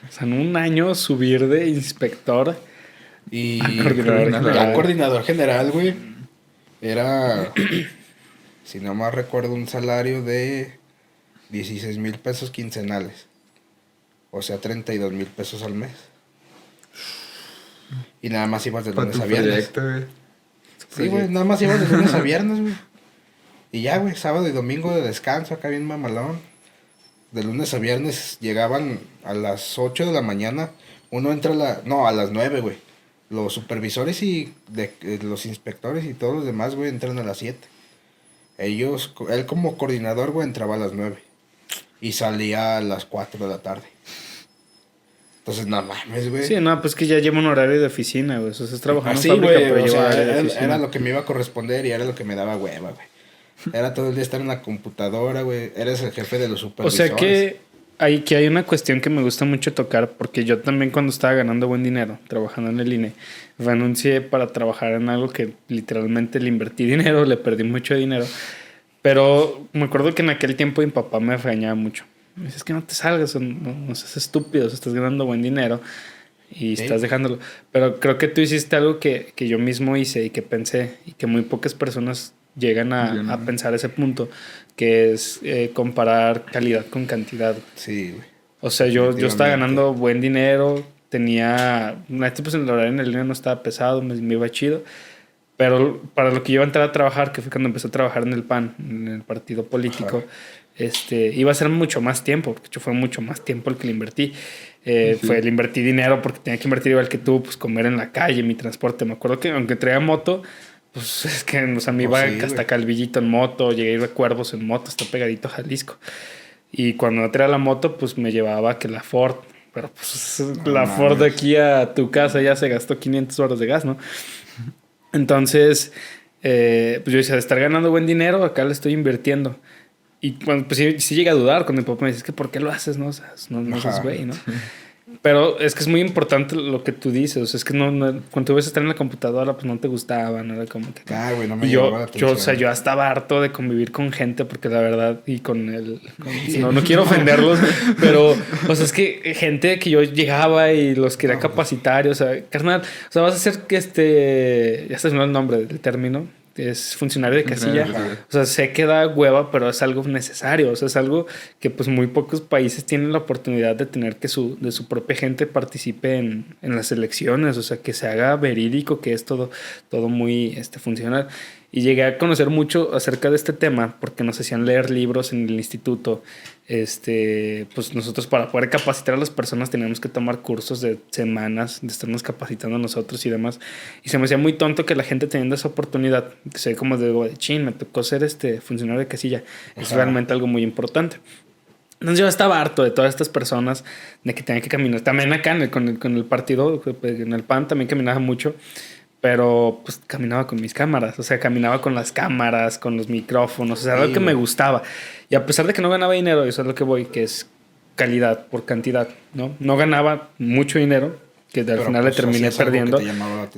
S1: O sea, en un año subir de inspector
S3: Y
S1: a coordinador
S3: coordinador general, güey, era, si no más recuerdo, un salario de 16 mil pesos quincenales. O sea, 32 mil pesos al mes. Y nada más ibas de lunes a viernes.
S2: proyecto.
S3: Sí, güey, nada más ibas de lunes a viernes, güey. Y ya, güey, sábado y domingo de descanso, acá bien mamalón. De lunes a viernes llegaban a las 8 de la mañana. Uno entra a la... No, a las 9, güey. Los supervisores y de, eh, los inspectores y todos los demás, güey, entran a las 7. Ellos, él como coordinador, güey, entraba a las 9. Y salía a las 4 de la tarde. Entonces, no mames, güey.
S1: Sí, no, pues que ya lleva un horario de oficina, güey. O sea, estás trabajando
S3: Así,
S1: en fábrica,
S3: güey,
S1: pero
S3: o sea,
S1: horario de
S3: era,
S1: oficina.
S3: era lo que me iba a corresponder y era lo que me daba hueva, güey. Era todo el día estar en la computadora, güey. Eres el jefe de los
S1: O
S3: supervisores.
S1: sea que hay, que hay una cuestión que me gusta mucho tocar, porque yo también cuando estaba ganando buen dinero, trabajando en el INE, renuncié para trabajar en algo que literalmente le invertí dinero, le perdí mucho dinero. Pero me acuerdo que en aquel tiempo mi papá me regañaba mucho. Me dice, es que no te salgas, no, no seas estúpido, estás ganando buen dinero y estás dejándolo. Pero creo que tú hiciste algo que, que yo mismo hice y que pensé y que muy pocas personas llegan a,
S2: no.
S1: a pensar ese punto, que es eh, comparar calidad con cantidad.
S3: Sí, güey.
S1: O sea, yo, yo estaba ganando buen dinero, tenía... Pues en el horario en el línea no estaba pesado, me, me, iba chido. Pero para lo que yo iba a entrar a trabajar, que fue cuando empecé a trabajar en el PAN, en el partido político, este, iba a ser mucho más tiempo. De hecho, fue mucho más tiempo el que le invertí. Eh, Fue el invertí dinero porque tenía que invertir igual que tú, pues comer en la calle, mi transporte. Me acuerdo que aunque traía moto, pues es que, o sea, me iba oh, hasta Calvillito en moto, llegué a ir a Cuervos en moto, hasta pegadito a Jalisco. Y cuando no traía la moto, pues me llevaba que la Ford. Pero pues la Ford de aquí a tu casa ya se gastó 500 horas de gas, ¿no? Entonces, eh, pues yo decía, de estar ganando buen dinero, acá le estoy invirtiendo. Y cuando, pues sí, llega a dudar cuando mi papá me dice, que ¿por qué lo haces? No, o sea, no, no güey, ¿no? Pero es que es muy importante lo que tú dices. O sea, es que no, no cuando tú ves estar en la computadora, pues no te gustaba, no era como que.
S3: Ah, güey, no me
S1: y yo, yo, o sea, yo estaba harto de convivir con gente porque la verdad, y con el. no, no quiero ofenderlos, pero, o sea, es que gente que yo llegaba y los quería capacitar, o sea, carnal, o sea, vas a hacer que este. Ya está el nombre del término es funcionario de casilla. O sea, sé que da hueva, pero es algo necesario. O sea, es algo que pues muy pocos países tienen la oportunidad de tener que su, de su propia gente participe en, en las elecciones. O sea, que se haga verídico, que es todo, todo muy este, funcional. Y llegué a conocer mucho acerca de este tema porque nos hacían leer libros en el instituto. Este, pues nosotros para poder capacitar a las personas teníamos que tomar cursos de semanas, de estarnos capacitando nosotros y demás. Y se me hacía muy tonto que la gente teniendo esa oportunidad, que se como de, chin, me tocó ser este funcionario de casilla. Es realmente algo muy importante. Entonces yo estaba harto de todas estas personas de que tenían que caminar. También acá en el, con, el, con el partido, en el PAN también caminaba mucho pero pues caminaba con mis cámaras, o sea, caminaba con las cámaras, con los micrófonos, o sea, algo que me gustaba. Y a pesar de que no ganaba dinero, eso es lo que voy, que es calidad por cantidad, ¿no? No ganaba mucho dinero, que al final le pues, terminé perdiendo,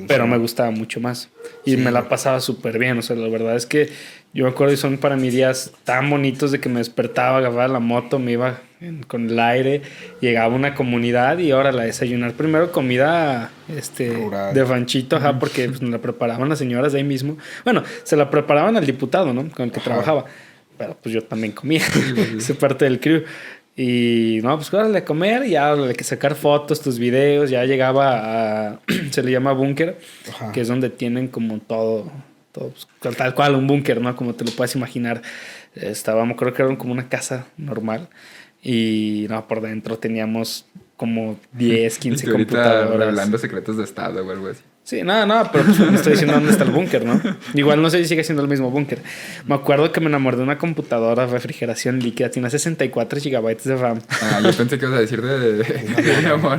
S1: pero me gustaba mucho más. Y me la pasaba súper bien, o sea, la verdad es que yo me acuerdo y son para mí días tan bonitos de que me despertaba, agarraba la moto, me iba con el aire, llegaba una comunidad y ahora la desayunar primero comida este, de ranchito, ajá, porque pues, la preparaban las señoras de ahí mismo. Bueno, se la preparaban al diputado, ¿no? Con el que trabajaba. Pero pues yo también comía, esa parte del crew. Y no, pues órale a comer, y ya hay que sacar fotos, tus videos, ya llegaba a, se le llama búnker, que es donde tienen como todo, todo pues, tal cual un búnker, ¿no? Como te lo puedes imaginar. Estábamos, creo que era como una casa normal. Y no, por dentro teníamos como 10, 15 computadoras.
S2: Hablando secretos de Estado o algo así.
S1: Sí, nada, nada, pero pues me estoy diciendo dónde está el búnker, ¿no? Igual no sé si sigue siendo el mismo búnker. Me acuerdo que me enamoré de una computadora refrigeración líquida, tiene 64 gigabytes de RAM.
S2: Ah, yo pensé que ibas a decir de, de, amor.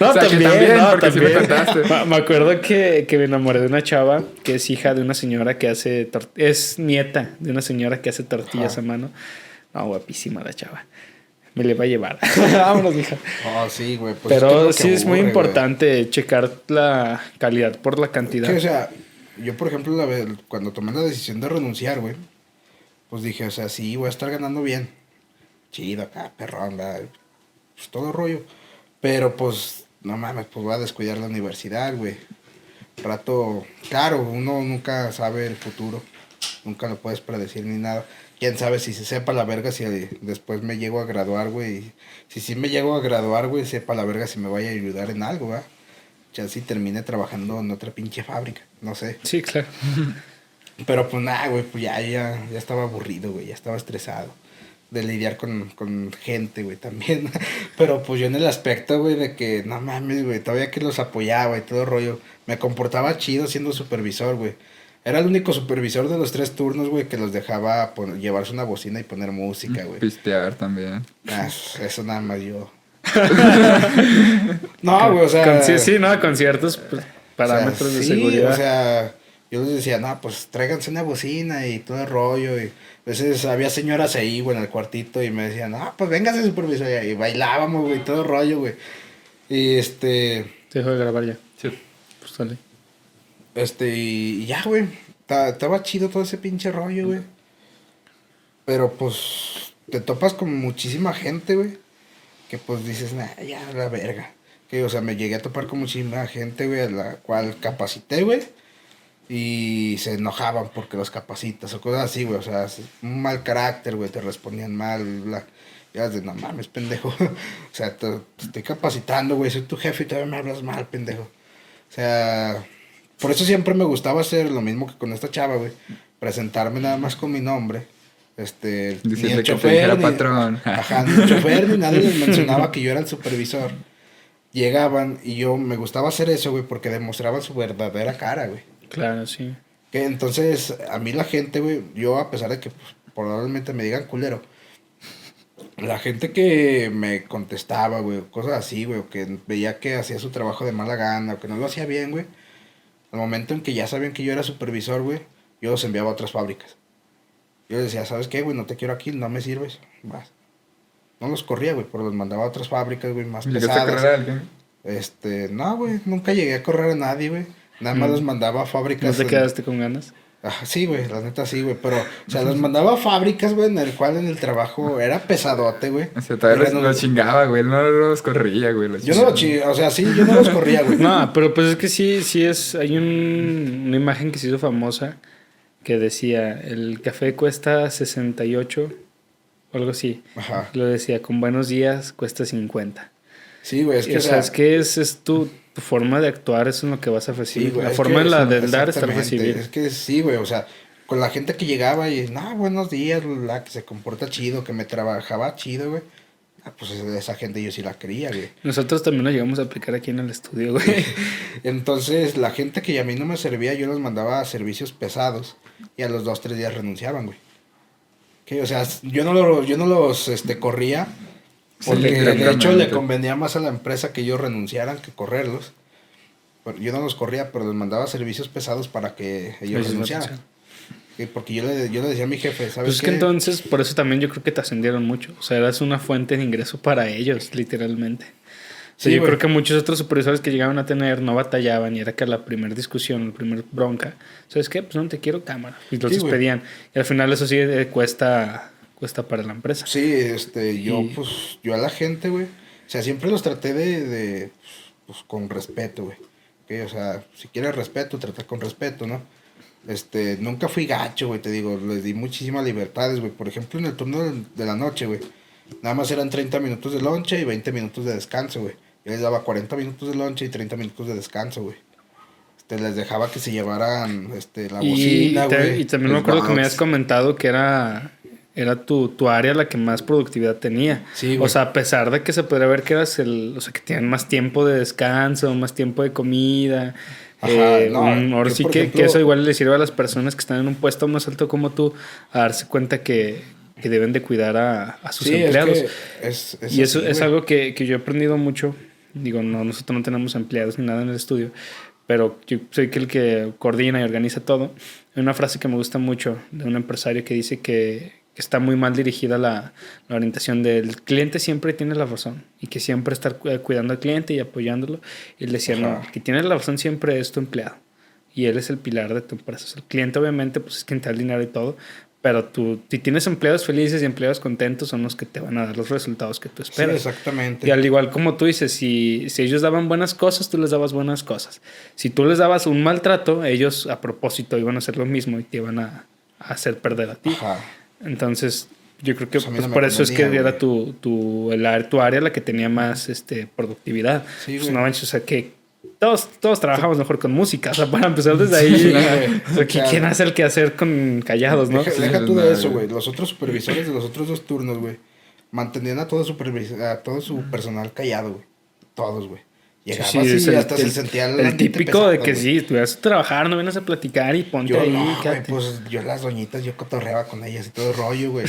S1: No, también, no, porque también. me contaste. Me acuerdo que, que, me enamoré de una chava que es hija de una señora que hace, es nieta de una señora que hace tortillas a mano. No, guapísima la chava me le va a llevar. Vámonos, hija.
S3: Oh, sí, güey.
S1: Pues Pero sí es muy importante checar la calidad por la cantidad.
S3: o sea, yo, por ejemplo, la vez, cuando tomé la decisión de renunciar, güey, pues dije, o sea, sí, voy a estar ganando bien. Chido acá, perrón, pues todo rollo. Pero pues, no mames, pues voy a descuidar la universidad, güey. Rato, claro, uno nunca sabe el futuro. Nunca lo puedes predecir ni nada quién sabe si se sepa la verga si después me llego a graduar, güey. Si sí me llego a graduar, güey, sepa la verga si me vaya a ayudar en algo, ¿va? Ya si termine trabajando en otra pinche fábrica, no sé.
S1: Sí, claro.
S3: Pero pues nada, güey, pues ya, ya, ya estaba aburrido, güey, ya estaba estresado de lidiar con, con gente, güey, también. Pero pues yo en el aspecto, güey, de que, no mames, güey, todavía que los apoyaba y todo rollo, me comportaba chido siendo supervisor, güey. Era el único supervisor de los tres turnos, güey, que los dejaba llevarse una bocina y poner música, güey.
S2: Pistear también.
S3: Ah, eso nada más yo. no, güey, o sea.
S1: sí, sí, no, con ciertos parámetros de seguridad.
S3: O sea, yo les decía, no, pues tráiganse una bocina y todo el rollo. Y a veces había señoras ahí, güey, en el cuartito y me decían, no, pues véngase supervisor. Y bailábamos, güey, todo el rollo, güey. Y este.
S1: Se dejó de grabar ya. Sí. Pues sale.
S3: Este, y ya, güey. Estaba chido todo ese pinche rollo, güey. Pero pues te topas con muchísima gente, güey. Que pues dices, nah, ya, la verga. Que, o sea, me llegué a topar con muchísima gente, güey, a la cual capacité, güey. Y se enojaban porque los capacitas o cosas así, güey. O sea, un mal carácter, güey, te respondían mal, bla. Y de, no mames, pendejo. o sea, te estoy capacitando, güey. Soy tu jefe y todavía me hablas mal, pendejo. O sea, por eso siempre me gustaba hacer lo mismo que con esta chava, güey. Presentarme nada más con mi nombre. Este, ni
S2: Decirle
S3: el
S2: que
S3: chofer, ni,
S2: patrón.
S3: ajá, ni el chofer, ni nadie les mencionaba que yo era el supervisor. Llegaban y yo me gustaba hacer eso, güey, porque demostraban su verdadera cara, güey.
S1: Claro, sí.
S3: Que entonces, a mí la gente, güey, yo a pesar de que pues, probablemente me digan culero, la gente que me contestaba, güey, cosas así, güey, o que veía que hacía su trabajo de mala gana, o que no lo hacía bien, güey, al momento en que ya sabían que yo era supervisor, güey, yo los enviaba a otras fábricas. Yo les decía, ¿sabes qué, güey? No te quiero aquí, no me sirves, vas. No los corría, güey, pero los mandaba a otras fábricas, güey, más
S2: ¿Llegaste a
S3: pesadas.
S2: correr a alguien?
S3: Este, no, güey, nunca llegué a correr a nadie, güey. Nada más
S1: Mm.
S3: los mandaba a fábricas.
S1: ¿No te
S3: en-
S1: quedaste con ganas?
S3: Ajá, sí, güey, la neta sí, güey. Pero, o sea, los mandaba a fábricas, güey, en el cual en el trabajo era pesadote, güey.
S2: O sea, todavía los,
S3: Era-
S2: los chingaba, güey. No los corría, güey. los
S3: Yo no lo
S2: chingaba.
S3: chi- o sea, sí, yo no los corría, güey.
S1: No, pero pues es que sí, sí es. Hay un- una imagen que se hizo famosa que decía: el café cuesta 68 o algo así.
S3: Ajá.
S1: Lo decía: con buenos días cuesta 50.
S3: Sí, güey, es que,
S1: o sea, es que es, es tu, tu forma de actuar, eso es lo que vas a recibir.
S3: Sí, güey.
S1: la forma en la de dar es
S3: exactamente,
S1: recibir.
S3: Es que sí, güey, o sea, con la gente que llegaba y, no, buenos días, la que se comporta chido, que me trabajaba chido, güey. Ah, pues esa gente yo sí la quería, güey.
S1: Nosotros también lo llegamos a aplicar aquí en el estudio, güey.
S3: Entonces, la gente que a mí no me servía, yo los mandaba a servicios pesados y a los dos, tres días renunciaban, güey. Que, o sea, yo no, lo- yo no los este, corría
S2: Sí,
S3: porque de
S2: exactamente.
S3: hecho le convenía más a la empresa que ellos renunciaran que correrlos. Yo no los corría, pero les mandaba servicios pesados para que ellos
S1: Ellos
S3: renunciaran. Sí, porque yo le, yo le decía a mi jefe, ¿sabes
S1: Pues es
S3: qué?
S1: que entonces, por eso también yo creo que te ascendieron mucho. O sea, eras una fuente de ingreso para ellos, literalmente. O sea,
S3: Sí,
S1: yo
S3: güey.
S1: creo que muchos otros supervisores que llegaban a tener no batallaban y era que la primera discusión, la primera bronca, ¿sabes qué? Pues no te quiero cámara. Y los
S3: Sí,
S1: despedían. Y al final eso sí eh, cuesta, cuesta para la empresa.
S3: Sí, este, yo,
S1: Y-
S3: pues, yo a la gente, güey, o sea, siempre los traté de, de pues, con respeto, güey. O sea, si quieres respeto, trata con respeto, ¿no? Este, nunca fui gacho, güey, te digo, les di muchísimas libertades, güey. Por ejemplo, en el turno de la noche, güey, nada más eran 30 minutos de lonche y 20 minutos de descanso, güey. Yo les daba 40 minutos de lonche y 30 minutos de descanso, güey. Este, les dejaba que se llevaran, este, la
S1: Y,
S3: bocina,
S1: te-
S3: güey.
S1: y también me acuerdo que me habías comentado que era, era tu, tu área la que más productividad tenía.
S3: Sí,
S1: o sea, a pesar de que se podría ver que eras el, o sea, que tienen más tiempo de descanso, más tiempo de comida.
S3: Ajá,
S1: eh,
S3: no,
S1: un- ahora sí que,
S3: ejemplo-
S1: que eso igual le sirve a las personas que están en un puesto más alto como tú a darse cuenta que, que deben de cuidar a, a sus
S3: Sí, es
S1: empleados.
S3: que es, es
S1: y eso
S3: así,
S1: es
S3: güey.
S1: algo que, que yo he aprendido mucho. Digo, no, nosotros no tenemos empleados ni nada en el estudio, pero yo soy que el que coordina y organiza todo. Hay una frase que me gusta mucho de un empresario que dice que está muy mal dirigida la, la orientación del cliente siempre tiene la razón y que siempre estar cu- cuidando al cliente y apoyándolo. Y él decía, no, que tiene la razón siempre es tu empleado y él es el pilar de tu empresa. O sea, el cliente obviamente pues es quien te da el dinero y todo, pero tú, si tienes empleados felices y empleados contentos son los que te van a dar los resultados que tú
S3: Sí,
S1: esperas.
S3: exactamente.
S1: Y al igual como tú dices, si, si ellos daban buenas cosas, tú les dabas buenas cosas. Si tú les dabas un maltrato, ellos a propósito iban a hacer lo mismo y te iban a, a hacer perder a ti.
S3: Ajá.
S1: Entonces, yo creo que
S3: Pues
S1: pues, por eso es que era tu, tu, el ar- tu área la que tenía más este, productividad.
S3: Sí,
S1: Pues,
S3: güey.
S1: no manches, o sea, que todos, todos trabajamos mejor con música. O sea, para empezar desde ahí,
S3: Sí, güey.
S1: o sea, ¿qui-
S3: O sea,
S1: ¿quién hace el que hacer con callados, no?
S3: Deja, deja tú de eso,
S2: güey.
S3: güey. Los otros supervisores de los otros dos turnos, güey, mantenían a todo, supervis- a todo su personal callado, güey. Todos, güey. Llegabas
S1: Sí, sí,
S3: y
S1: el-
S3: hasta
S1: el-
S3: se sentía
S1: El típico de que
S3: güey.
S1: sí, tú vas a trabajar, no vienes a platicar y ponte
S3: Yo
S1: ahí,
S3: no, güey, pues yo las doñitas, yo cotorreaba con ellas y todo el rollo, güey. o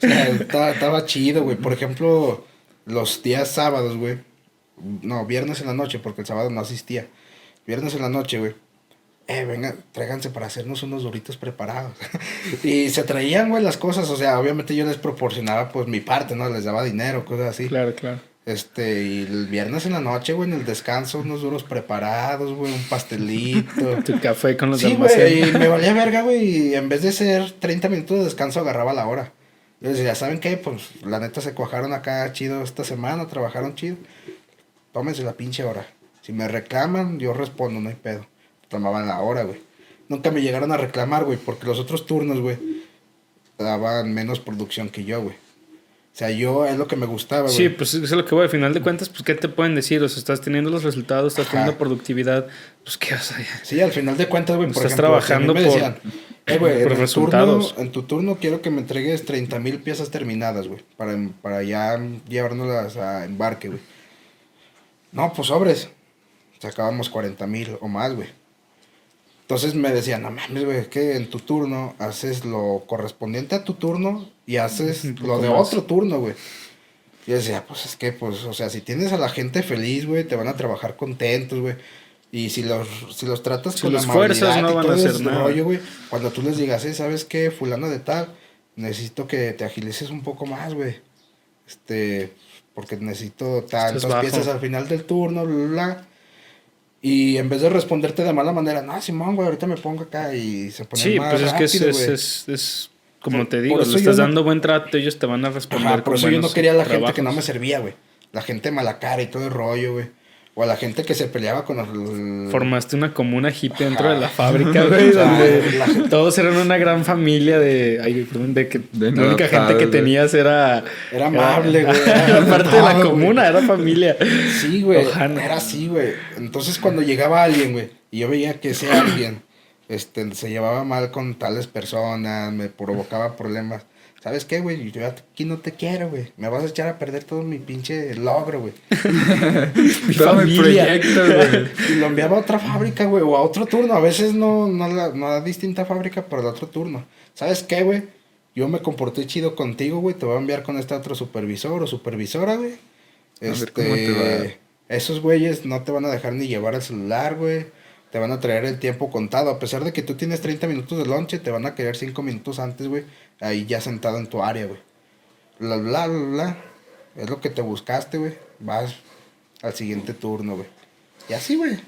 S3: sea, estaba, estaba chido, güey. Por ejemplo, los días sábados, güey. No, viernes en la noche, porque el sábado no asistía. Viernes en la noche, güey. Eh, venga, tráiganse para hacernos unos duritos preparados. y se traían, güey, las cosas. O sea, obviamente yo les proporcionaba, pues, mi parte, ¿no? Les daba dinero, cosas así.
S1: Claro, claro.
S3: Este, y el viernes en la noche, güey, en el descanso, unos duros preparados, güey, un pastelito.
S1: Tu café con los
S3: Sí, güey, y me valía verga, güey, y en vez de ser 30 minutos de descanso, agarraba la hora. Yo decía, ¿saben qué? Pues la neta se cuajaron acá chido esta semana, trabajaron chido. Tómense la pinche hora. Si me reclaman, yo respondo, no hay pedo. Tomaban la hora, güey. Nunca me llegaron a reclamar, güey, porque los otros turnos, güey, daban menos producción que yo, güey. O sea, yo es lo que me gustaba, güey.
S1: Sí, pues eso es lo que voy. Al final de cuentas, pues, ¿qué te pueden decir? O sea, estás teniendo los resultados, estás
S3: Ajá.
S1: teniendo productividad. Pues, ¿qué vas a
S3: Sí, al final de cuentas, güey, por
S1: Estás
S3: ejemplo,
S1: trabajando
S3: me
S1: por-
S3: decían, eh, güey,
S1: por
S3: en,
S1: resultados.
S3: turno, en tu turno quiero que me entregues 30 mil piezas terminadas, güey, para, para ya llevárnoslas a embarque, güey. No, pues sobres. Sacábamos 40 mil o más, güey. Entonces me decían, no mames, güey, es que en tu turno haces lo correspondiente a tu turno y haces lo de
S1: más.
S3: otro turno, güey. Y yo decía, pues es que, pues, o sea, si tienes a la gente feliz, güey, te van a trabajar contentos, güey. Y si los, si los tratas
S1: Si
S3: con
S1: los fuerzas, no
S3: y
S1: van a
S3: todo
S1: hacer nada.
S3: rollo, güey, cuando tú les digas, eh, ¿sabes qué? Fulano de tal, necesito que te agilices un poco más, güey. Este, porque necesito tantas
S1: bajo.
S3: piezas al final del turno, bla, bla, bla. Y en vez de responderte de mala manera, no, Simón, güey, ahorita me pongo acá y se ponen
S1: Sí,
S3: más
S1: pues es que es,
S3: rápido,
S1: es, es, es como te digo, le estás
S3: no-
S1: dando buen trato, ellos te van a responder
S3: Ajá, por eso yo no quería la gente que no
S1: trabajos.
S3: me servía, güey. La gente mala cara y todo el rollo, güey. O a la gente que se peleaba con los...
S1: Formaste una comuna hippie dentro de la fábrica, güey,
S3: O sea,
S1: donde
S3: la-
S1: todos eran una gran familia de... Ay, de que
S2: De
S1: la única gente que tenías era...
S3: Era amable, güey.
S1: Era parte de la comuna,
S3: güey.
S1: era familia.
S3: Sí, güey.
S1: Ojana.
S3: Era así, güey. Entonces cuando llegaba alguien, güey, y yo veía que ese alguien este, se llevaba mal con tales personas, me provocaba problemas. ¿Sabes qué, güey? Yo aquí no te quiero, güey. Me vas a echar a perder todo mi pinche logro, güey.
S1: Mi
S2: Todo mi
S1: familia.
S2: proyecto, güey.
S3: Y lo enviaba a otra fábrica, güey, o a otro turno. A veces no, no, la, no a distinta fábrica, pero a otro turno. ¿Sabes qué, güey? Yo me comporté chido contigo, güey. Te voy a enviar con este otro supervisor o supervisora, güey.
S2: A ver
S3: Este,
S2: cómo te va.
S3: Esos güeyes no te van a dejar ni llevar el celular, güey. Te van a traer el tiempo contado. A pesar de que tú tienes 30 minutos de lonche, te van a querer 5 minutos antes, güey. Ahí ya sentado en tu área, güey. Bla, bla, bla, bla. Es lo que te buscaste, güey. Vas al siguiente turno, güey. Y así, güey.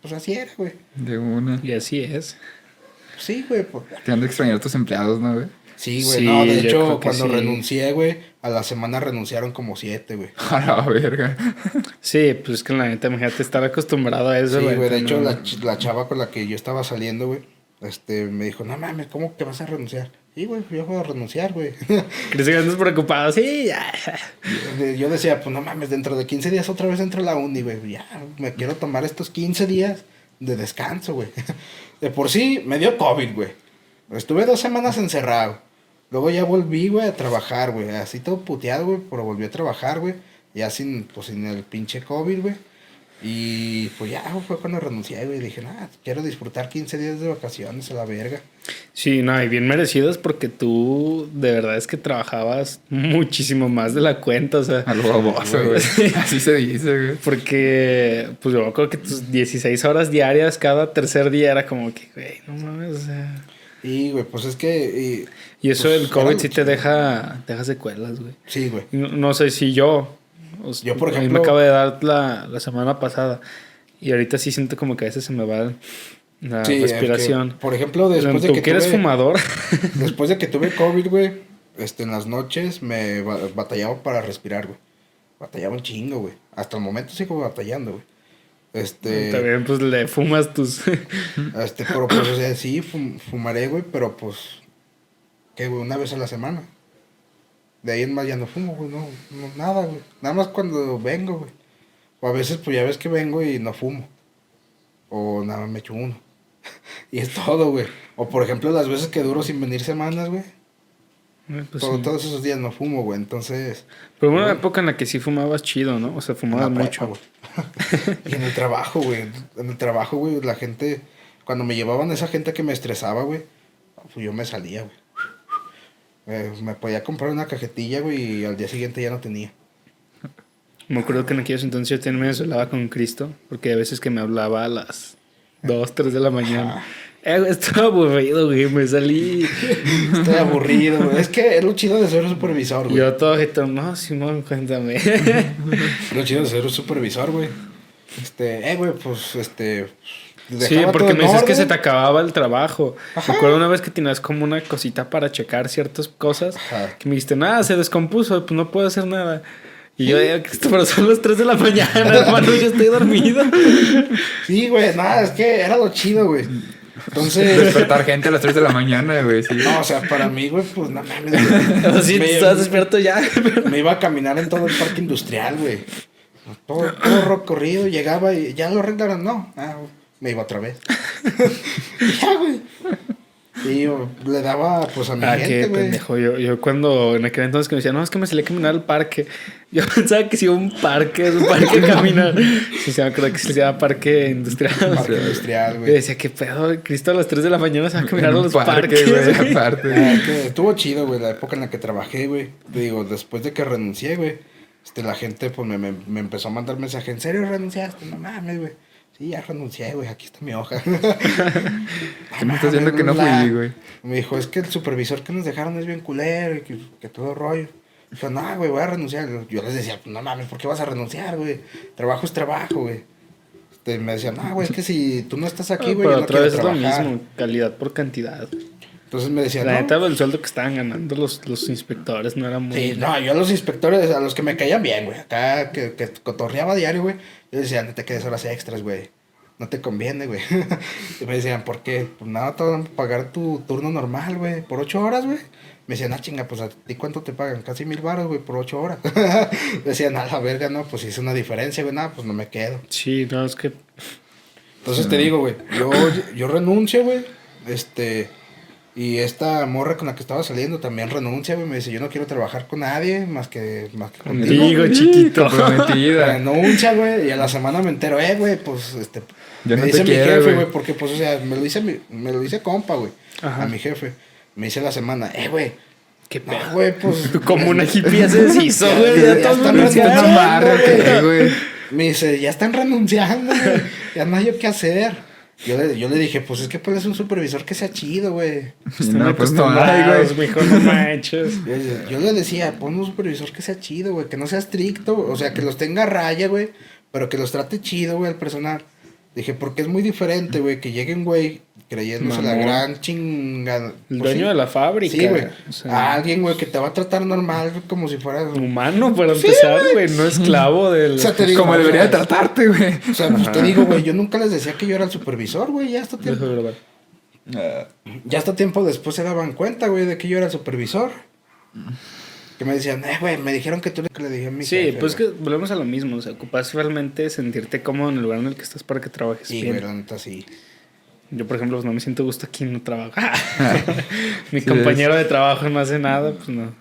S3: Pues así era, güey.
S2: De una.
S1: Y así es.
S3: Sí, güey. pues.
S2: Te han de extrañar tus empleados, ¿no, güey?
S3: Sí, güey.
S1: Sí,
S3: no, de hecho, cuando
S1: sí.
S3: renuncié, güey, a la semana renunciaron como siete, güey.
S2: A la verga.
S1: Sí, pues es que la neta, imagínate estar acostumbrado a eso,
S3: Sí, güey. De
S1: no-
S3: hecho, la, ch- la chava con la que yo estaba saliendo, güey, este, me dijo, no mames, ¿cómo que vas a renunciar? Sí, güey, yo voy a renunciar, güey.
S1: ¿Crees que andas preocupado? Sí, ya.
S3: Yo decía, pues no mames, dentro de 15 días otra vez entro a la uni, güey. Ya, me quiero tomar estos 15 días de descanso, güey. De por sí, me dio COVID, güey. Estuve dos semanas encerrado. Luego ya volví, güey, a trabajar, güey. Así todo puteado, güey, pero volví a trabajar, güey. Ya sin, pues, sin el pinche COVID, güey. Y pues ya fue cuando renuncié, güey. Dije, nada, quiero disfrutar 15 días de vacaciones a la verga.
S1: Sí, no, y bien merecidos porque tú de verdad es que trabajabas muchísimo más de la cuenta, o sea,
S2: A lo baboso, güey. Así se dice, güey.
S1: porque pues yo me acuerdo que tus 16 horas diarias cada tercer día era como que, güey, no mames, o sea...
S3: Y, güey, pues es que... y-
S1: Y eso
S3: pues,
S1: del COVID sí te deja, te deja secuelas, güey.
S3: Sí, güey.
S1: No, no sé si yo.
S3: Yo, por
S1: a mí
S3: ejemplo-
S1: me acabo de dar la, la semana pasada. Y ahorita sí siento como que a veces se me va la
S3: Sí, es que,
S1: respiración.
S3: por ejemplo, después de
S1: Tú
S3: que
S1: que eres
S3: tuve-
S1: fumador.
S3: Después de que tuve COVID, güey, este, en las noches me ba- batallaba para respirar, güey. Batallaba un chingo, güey. Hasta el momento sigo batallando, güey. Este,
S1: También pues le fumas tus...
S3: este, pero pues, o sea, sí, fum- fumaré, güey, pero pues, ¿qué, güey? Una vez a la semana. De ahí en más ya no fumo, güey, no, no, nada, güey. Nada más cuando vengo, güey. O a veces, pues ya ves que vengo y no fumo. O nada más me echo uno. y es todo, güey. O por ejemplo, las veces que duro sin venir semanas, güey.
S1: Pues,
S3: Todo-
S1: sí.
S3: Todos esos días no fumo, güey. Entonces.
S1: Pero hubo una
S3: Bueno.
S1: época en la que sí fumabas chido, ¿no? O sea, fumabas mucho.
S3: güey. y en el trabajo, güey. En el trabajo, güey, la gente. Cuando me llevaban esa gente que me estresaba, güey. Pues yo me salía, güey. Eh, me podía comprar una cajetilla, güey, y al día siguiente ya no tenía.
S1: Me acuerdo que en aquellos entonces yo también me hablaba con Cristo, porque a veces que me hablaba a las 2, 3 de la mañana. Eh, estaba aburrido, güey, me salí.
S3: Estoy aburrido, güey. Es que es lo chido de ser supervisor,
S1: Y
S3: güey.
S1: yo todo agitado, no, Simón, cuéntame.
S3: Lo chido de ser supervisor, güey. Este, eh, güey, pues, este.
S1: Sí, porque me dices que se te acababa el trabajo.
S3: Ajá.
S1: Me acuerdo una vez que tenías como una cosita para checar ciertas cosas.
S3: Ajá.
S1: Que me dijiste, nada, se descompuso, pues no puedo hacer nada. Y yo, "Eh, Cristo, pero son las 3 de la mañana, hermano, yo estoy dormido.
S3: Sí, güey, nada, es que era lo chido, güey. Entonces,
S2: Despertar gente a las 3 de la mañana, güey. Sí.
S3: no, o sea, para mí, güey, pues no mames, güey.
S1: Sí,
S3: Me-
S1: estás despierto ya.
S3: Me iba a caminar en todo el parque industrial, güey. Todo, todo recorrido, llegaba y ya lo arreglaron, no. Ah, me iba otra vez. Ya, güey. Y yo le daba, pues, a mi
S1: Ah,
S3: gente,
S1: qué
S3: güey.
S1: pendejo. Yo, yo cuando en aquel entonces que me decían, no, es que me salí a caminar al parque. Yo pensaba que si un parque, es un parque caminar. Sí, se me acuerdo que se llama parque industrial.
S3: Parque industrial,
S1: Yo
S3: güey.
S1: decía, qué pedo, Cristo a las 3 de la mañana se va a caminar
S2: En
S1: a los
S2: parque,
S1: parques,
S2: güey.
S1: güey.
S2: Aparte.
S3: Ah, que estuvo chido, güey, la época en la que trabajé, güey. Te digo, después de que renuncié, güey, este, la gente, pues, me, me, me empezó a mandar mensajes. ¿En serio renunciaste? No mames, güey. Sí, ya renuncié, güey, aquí está mi hoja.
S2: ¿Qué me estás diciendo que no fui, güey?
S3: Me dijo, es que el supervisor que nos dejaron es bien culero y que, que todo rollo. Dijo, no, güey, voy a renunciar. Yo les decía, no mames, ¿por qué vas a renunciar, güey? Trabajo es trabajo, güey. Este, me decían, no, güey, es que si tú no estás aquí,
S1: Ah,
S3: güey, yo no
S1: otra
S3: quiero
S1: vez es lo mismo, calidad por cantidad.
S3: Entonces me decían,
S1: La
S3: no,
S1: neta, el sueldo que estaban ganando los, los inspectores no era muy...
S3: Sí, no, yo a los inspectores, a los que me caían bien, güey, acá que, que cotorreaba diario, güey, yo decía, no te quedes horas extras, güey, no te conviene, güey. y me decían, ¿por qué? Pues nada, te van a pagar tu turno normal, güey, por ocho horas, güey. Me decían, ah, chinga, pues a ti cuánto te pagan, casi mil baros, güey, por ocho horas. decían, a la verga, no, pues si es una diferencia, güey, nada, pues no me quedo.
S1: Sí, no, es que...
S3: Entonces te digo, güey, yo, yo renuncio, güey, este... Y esta morra con la que estaba saliendo también renuncia, güey. Me dice, yo no quiero trabajar con nadie más que, más que contigo.
S1: Chiquito.
S2: Comprometida.
S3: Renuncia, güey. Y a la semana me entero, eh, güey, pues, este...
S2: Yo
S3: me
S2: no te
S3: dice mi
S2: quiero,
S3: jefe,
S2: güey.
S3: porque, pues, o sea, me lo dice, mi- me lo dice compa, güey.
S1: Ajá.
S3: A mi jefe. Me dice la semana, eh, güey.
S1: Qué
S3: No,
S1: pedo.
S3: güey, pues...
S1: Como una hippie ya se deshizo,
S3: Ya-
S1: güey.
S3: ya
S1: Ya todos
S3: están renunciando,
S2: Amarra,
S3: güey.
S2: ¿qué, güey?
S3: Me dice, ya están renunciando, güey. Ya no hay yo qué hacer. Yo le, yo le dije, pues es que pues es un supervisor que sea chido, güey.
S1: Están
S2: No, pues no hay, güey.
S1: no manches.
S3: Yo, yo le decía, pon un supervisor que sea chido, güey, que no sea estricto, o sea, que los tenga a raya, güey, pero que los trate chido, güey, al personal. Dije, porque es muy diferente, güey, que llegue un güey creyéndose la
S1: Mamón.
S3: gran chingada.
S1: El
S3: Pues
S1: dueño
S3: sí.
S1: de la fábrica.
S3: Sí, güey.
S1: O sea,
S3: alguien, güey, que te va a tratar normal, como si fueras...
S1: humano para empezar, güey. No esclavo del.
S3: O sea, te digo,
S2: Como debería de tratarte, güey.
S3: O sea, pues te digo, güey, yo nunca les decía que yo era el supervisor, güey, ya hasta tiempo,
S1: grabar.
S3: ya hasta tiempo después se daban cuenta, güey, de que yo era el supervisor. Que me decían, eh, güey, me dijeron que tú le, que le dije a mi
S1: Sí,
S3: jefe,
S1: pues
S3: güey".
S1: que volvemos a lo mismo. O sea, ocupas realmente sentirte cómodo en el lugar en el que estás para que trabajes
S3: Sí,
S1: bien.
S3: güey, la neta sí.
S1: Yo, por ejemplo, pues no me siento gusto aquí, no trabajo. Mi
S2: Sí,
S1: compañero de trabajo no hace nada, pues no.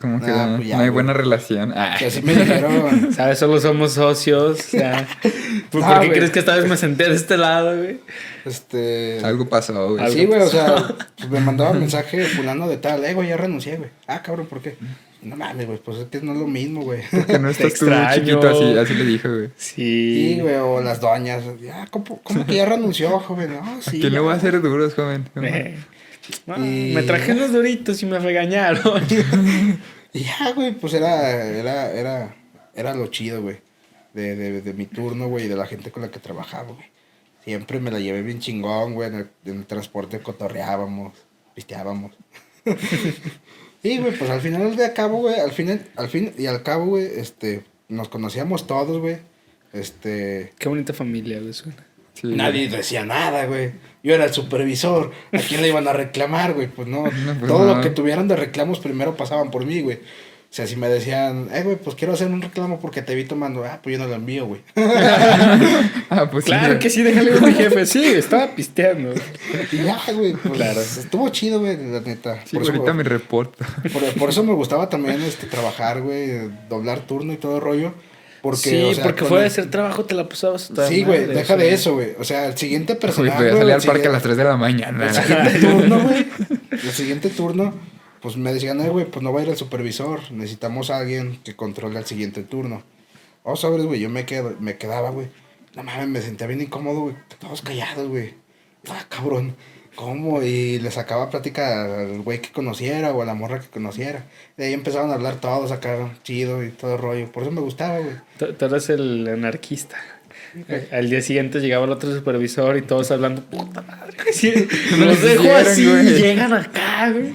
S2: Como que
S3: Ah,
S2: no,
S3: pues ya,
S2: no hay
S3: güey.
S2: buena relación. Ah.
S3: Que así me dijeron.
S1: ¿Sabes? Solo somos socios. O sea, ¿Por,
S3: Ah,
S1: por qué
S3: güey.
S1: crees que esta vez me senté de este lado, güey?
S3: Este.
S2: Algo pasó, güey.
S1: Algo
S3: Sí, güey, o sea, pues me mandaba mensaje fulano de tal, eh, güey, ya renuncié, güey. Ah, cabrón, ¿por qué? No mames, güey, pues es que no es lo mismo, güey.
S2: Que no estás tú
S1: extraño.
S2: chiquito así, así le dijo, güey.
S1: Sí.
S3: Sí, güey, o las doñas. Ya, ¿cómo, cómo que ya renunció, joven? No, sí.
S2: ¿Quién le
S3: ya.
S2: va a hacer duros, joven?
S1: Eh, no,
S3: Y-
S1: Me traje unos duritos y me regañaron.
S3: Y ya, güey, pues era, era, era, era lo chido, güey. De, de, de mi turno, güey, y de la gente con la que trabajaba, güey. Siempre me la llevé bien chingón, güey. En el, en el transporte cotorreábamos, pisteábamos. Y, güey, pues al final de cabo, güey, al final, al fin y al cabo, güey, este, nos conocíamos todos, güey. Este,
S1: Qué bonita familia, güey. suena.
S2: Sí,
S3: nadie decía nada, güey. Yo era el supervisor. ¿A quién le iban a reclamar, güey? Pues no.
S2: No, pues
S3: Todo
S2: no.
S3: lo que tuvieran de reclamos primero pasaban por mí, güey. O sea, si me decían, eh, güey, pues quiero hacer un reclamo porque te vi tomando. Ah, pues yo no lo envío, güey.
S2: Ah, pues sí,
S1: Claro que sí, déjale a mi jefe. Sí, estaba pisteando.
S3: y ya, güey. Pues,
S1: Claro.
S3: Estuvo chido, güey, la neta.
S2: Sí,
S3: por, eso,
S2: ahorita me reporto.
S3: por, por eso me gustaba también este, trabajar, güey, doblar turno y todo el rollo. Porque,
S1: sí,
S3: o sea,
S1: porque fuera de
S3: el-
S1: hacer trabajo te la pasabas toda
S3: Sí, güey, deja de eso, güey. O sea, el siguiente personaje.
S2: voy a salir al parque a las 3 de la mañana.
S3: El siguiente turno, güey. El siguiente turno, pues me decían, eh, güey, pues no va a ir el supervisor. Necesitamos a alguien que controle el siguiente turno. Oh, sabes, güey, yo me, quedo, me quedaba, güey. No mames, me sentía bien incómodo, güey. Todos callados, güey. Ah, cabrón. ¿Cómo? Y le sacaba plática al güey que conociera o a la morra que conociera. De ahí empezaban a hablar todos acá, chido y todo rollo. Por eso me gustaba, güey.
S1: Tú eres el anarquista. Al día siguiente llegaba el otro supervisor y todos hablando, puta madre. Sí, dejo así
S2: güey.
S1: y llegan acá, güey.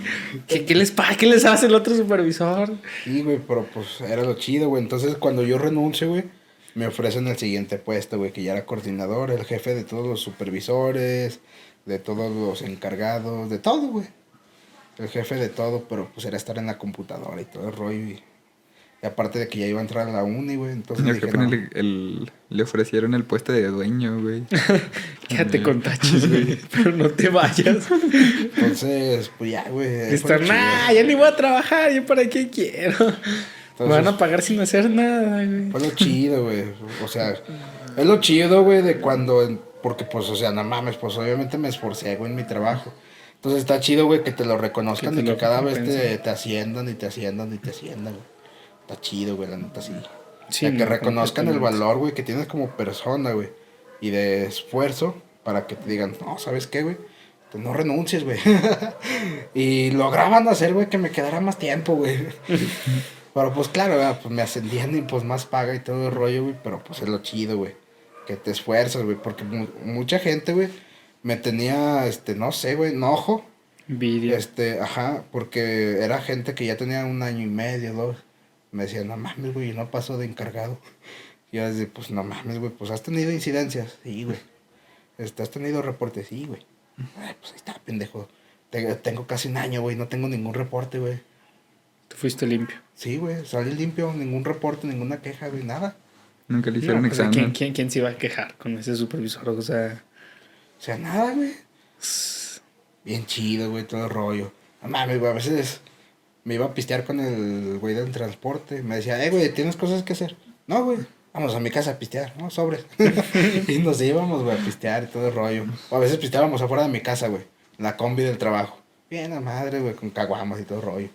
S1: ¿Qué, qué les pasa? ¿Qué les hace el otro supervisor?
S3: Sí, güey, pero pues era lo chido, güey. Entonces cuando yo renuncio, güey, me ofrecen el siguiente puesto, güey, que ya era coordinador, el jefe de todos los supervisores, de todos los encargados, de todo, güey. El jefe de todo, pero pues era estar en la computadora y todo el rollo. Y, y aparte de que ya iba a entrar a la uni, güey, entonces
S2: El
S3: dije,
S2: jefe
S3: no.
S2: le, el- le ofrecieron el puesto de dueño, güey.
S1: Quédate con tachos, güey. Pero no te vayas.
S3: Entonces, pues ya, güey.
S1: Estar, nah, ya ni voy a trabajar, yo para qué quiero. Me van a pagar sin hacer nada, güey.
S3: Fue lo chido, güey. O sea, es lo chido, güey, de cuando. Porque, pues, o sea, no mames, pues obviamente me esforcé, güey, en mi trabajo. Entonces está chido, güey, que te lo reconozcan
S1: Que te
S3: y que cada vez te, te asciendan y te asciendan y te asciendan, güey. Está chido, güey, la neta, sí.
S1: Sí,
S3: O sea, que
S1: no,
S3: reconozcan el valor, güey, que tienes como persona, güey. Y de esfuerzo para que te digan, no, ¿sabes qué, güey? Pues no renuncies, güey. y lograban hacer, güey, que me quedara más tiempo, güey. pero pues claro, güey, pues me ascendían y pues más paga y todo el rollo, güey. Pero pues es lo chido, güey. Que te esfuerzas, güey. Porque mu- mucha gente, güey, me tenía, este, no sé, güey, enojo.
S1: Envidia.
S3: Este, ajá, porque era gente que ya tenía un año y medio, dos. Me decían, no mames, güey, no pasó de encargado. Y yo decía, pues no mames, güey, pues has tenido incidencias. Sí, güey. Este, has tenido reportes, sí, güey. Ay, pues ahí está, pendejo. Te- Tengo casi un año, güey, no tengo ningún reporte, güey.
S1: Tú fuiste limpio.
S3: Sí, güey, salí limpio, ningún reporte, ninguna queja, güey, nada.
S2: Nunca le
S1: No,
S2: hicieron
S1: pues,
S2: examen.
S1: ¿quién, quién, quién se iba a quejar con ese supervisor? O sea,
S3: O sea, nada, güey. Bien chido, güey, todo el rollo. No mames, güey, a veces me iba a pistear con el güey del transporte. Me decía, eh, güey, ¿tienes cosas que hacer? No, güey, vamos a mi casa a pistear, ¿no? Sobres. y nos íbamos, güey, a pistear y todo el rollo. O a veces pisteábamos afuera de mi casa, güey, la combi del trabajo. Bien a madre, güey, con caguamas y todo el rollo.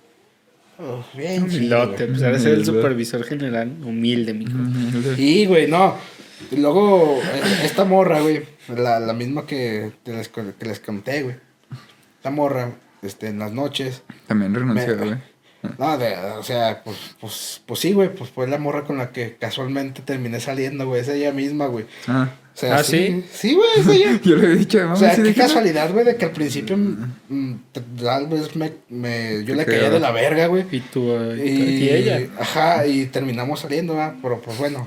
S3: Uf, bien güey.
S1: Pues ahora ser el supervisor general. Humilde, mijo.
S2: Ujú.
S3: Y, güey, no. Y luego, eh, esta morra, güey, la, la misma que, te les, que les conté, güey. Esta morra, este, en las noches.
S2: También renunció, güey.
S3: No, de- o sea, pues, pues, pues sí, güey, pues fue la morra con la que casualmente terminé saliendo, güey, es ella misma, güey.
S2: Ah,
S3: O sea,
S1: Ah,
S3: sí. Sí, güey, es ella.
S2: yo le he dicho,
S3: O sea, qué casualidad, güey, de que al principio mm, mm, tal vez me, me- yo le caía de la verga, güey.
S1: Y tú, eh, y,
S3: Y,
S1: y ella.
S3: Ajá, y terminamos saliendo, ¿verdad? Pero pues bueno.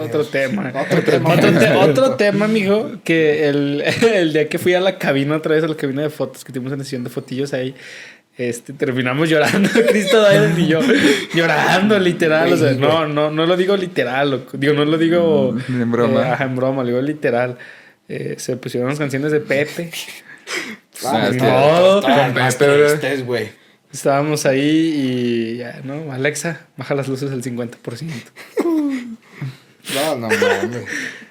S1: Otro tema.
S3: Otro tema.
S1: Otro, te- otro tema, mijo, que el, el día que fui a la cabina otra vez, a la cabina de fotos que tuvimos en la sesión de fotillos ahí, este, terminamos llorando, Cristo Dyer y yo, llorando literal, o sea,
S3: Sí,
S1: no, no, no lo digo literal, loco. digo, no lo digo
S2: Mm, en broma.
S1: eh, ajá, en broma, lo digo literal. Eh, se pusieron las canciones de Pepe, modo.
S3: está-
S2: Con Pepe,
S3: güey.
S1: estábamos ahí y ya, ¿no? Alexa, baja las luces al 50%.
S3: No, no mames.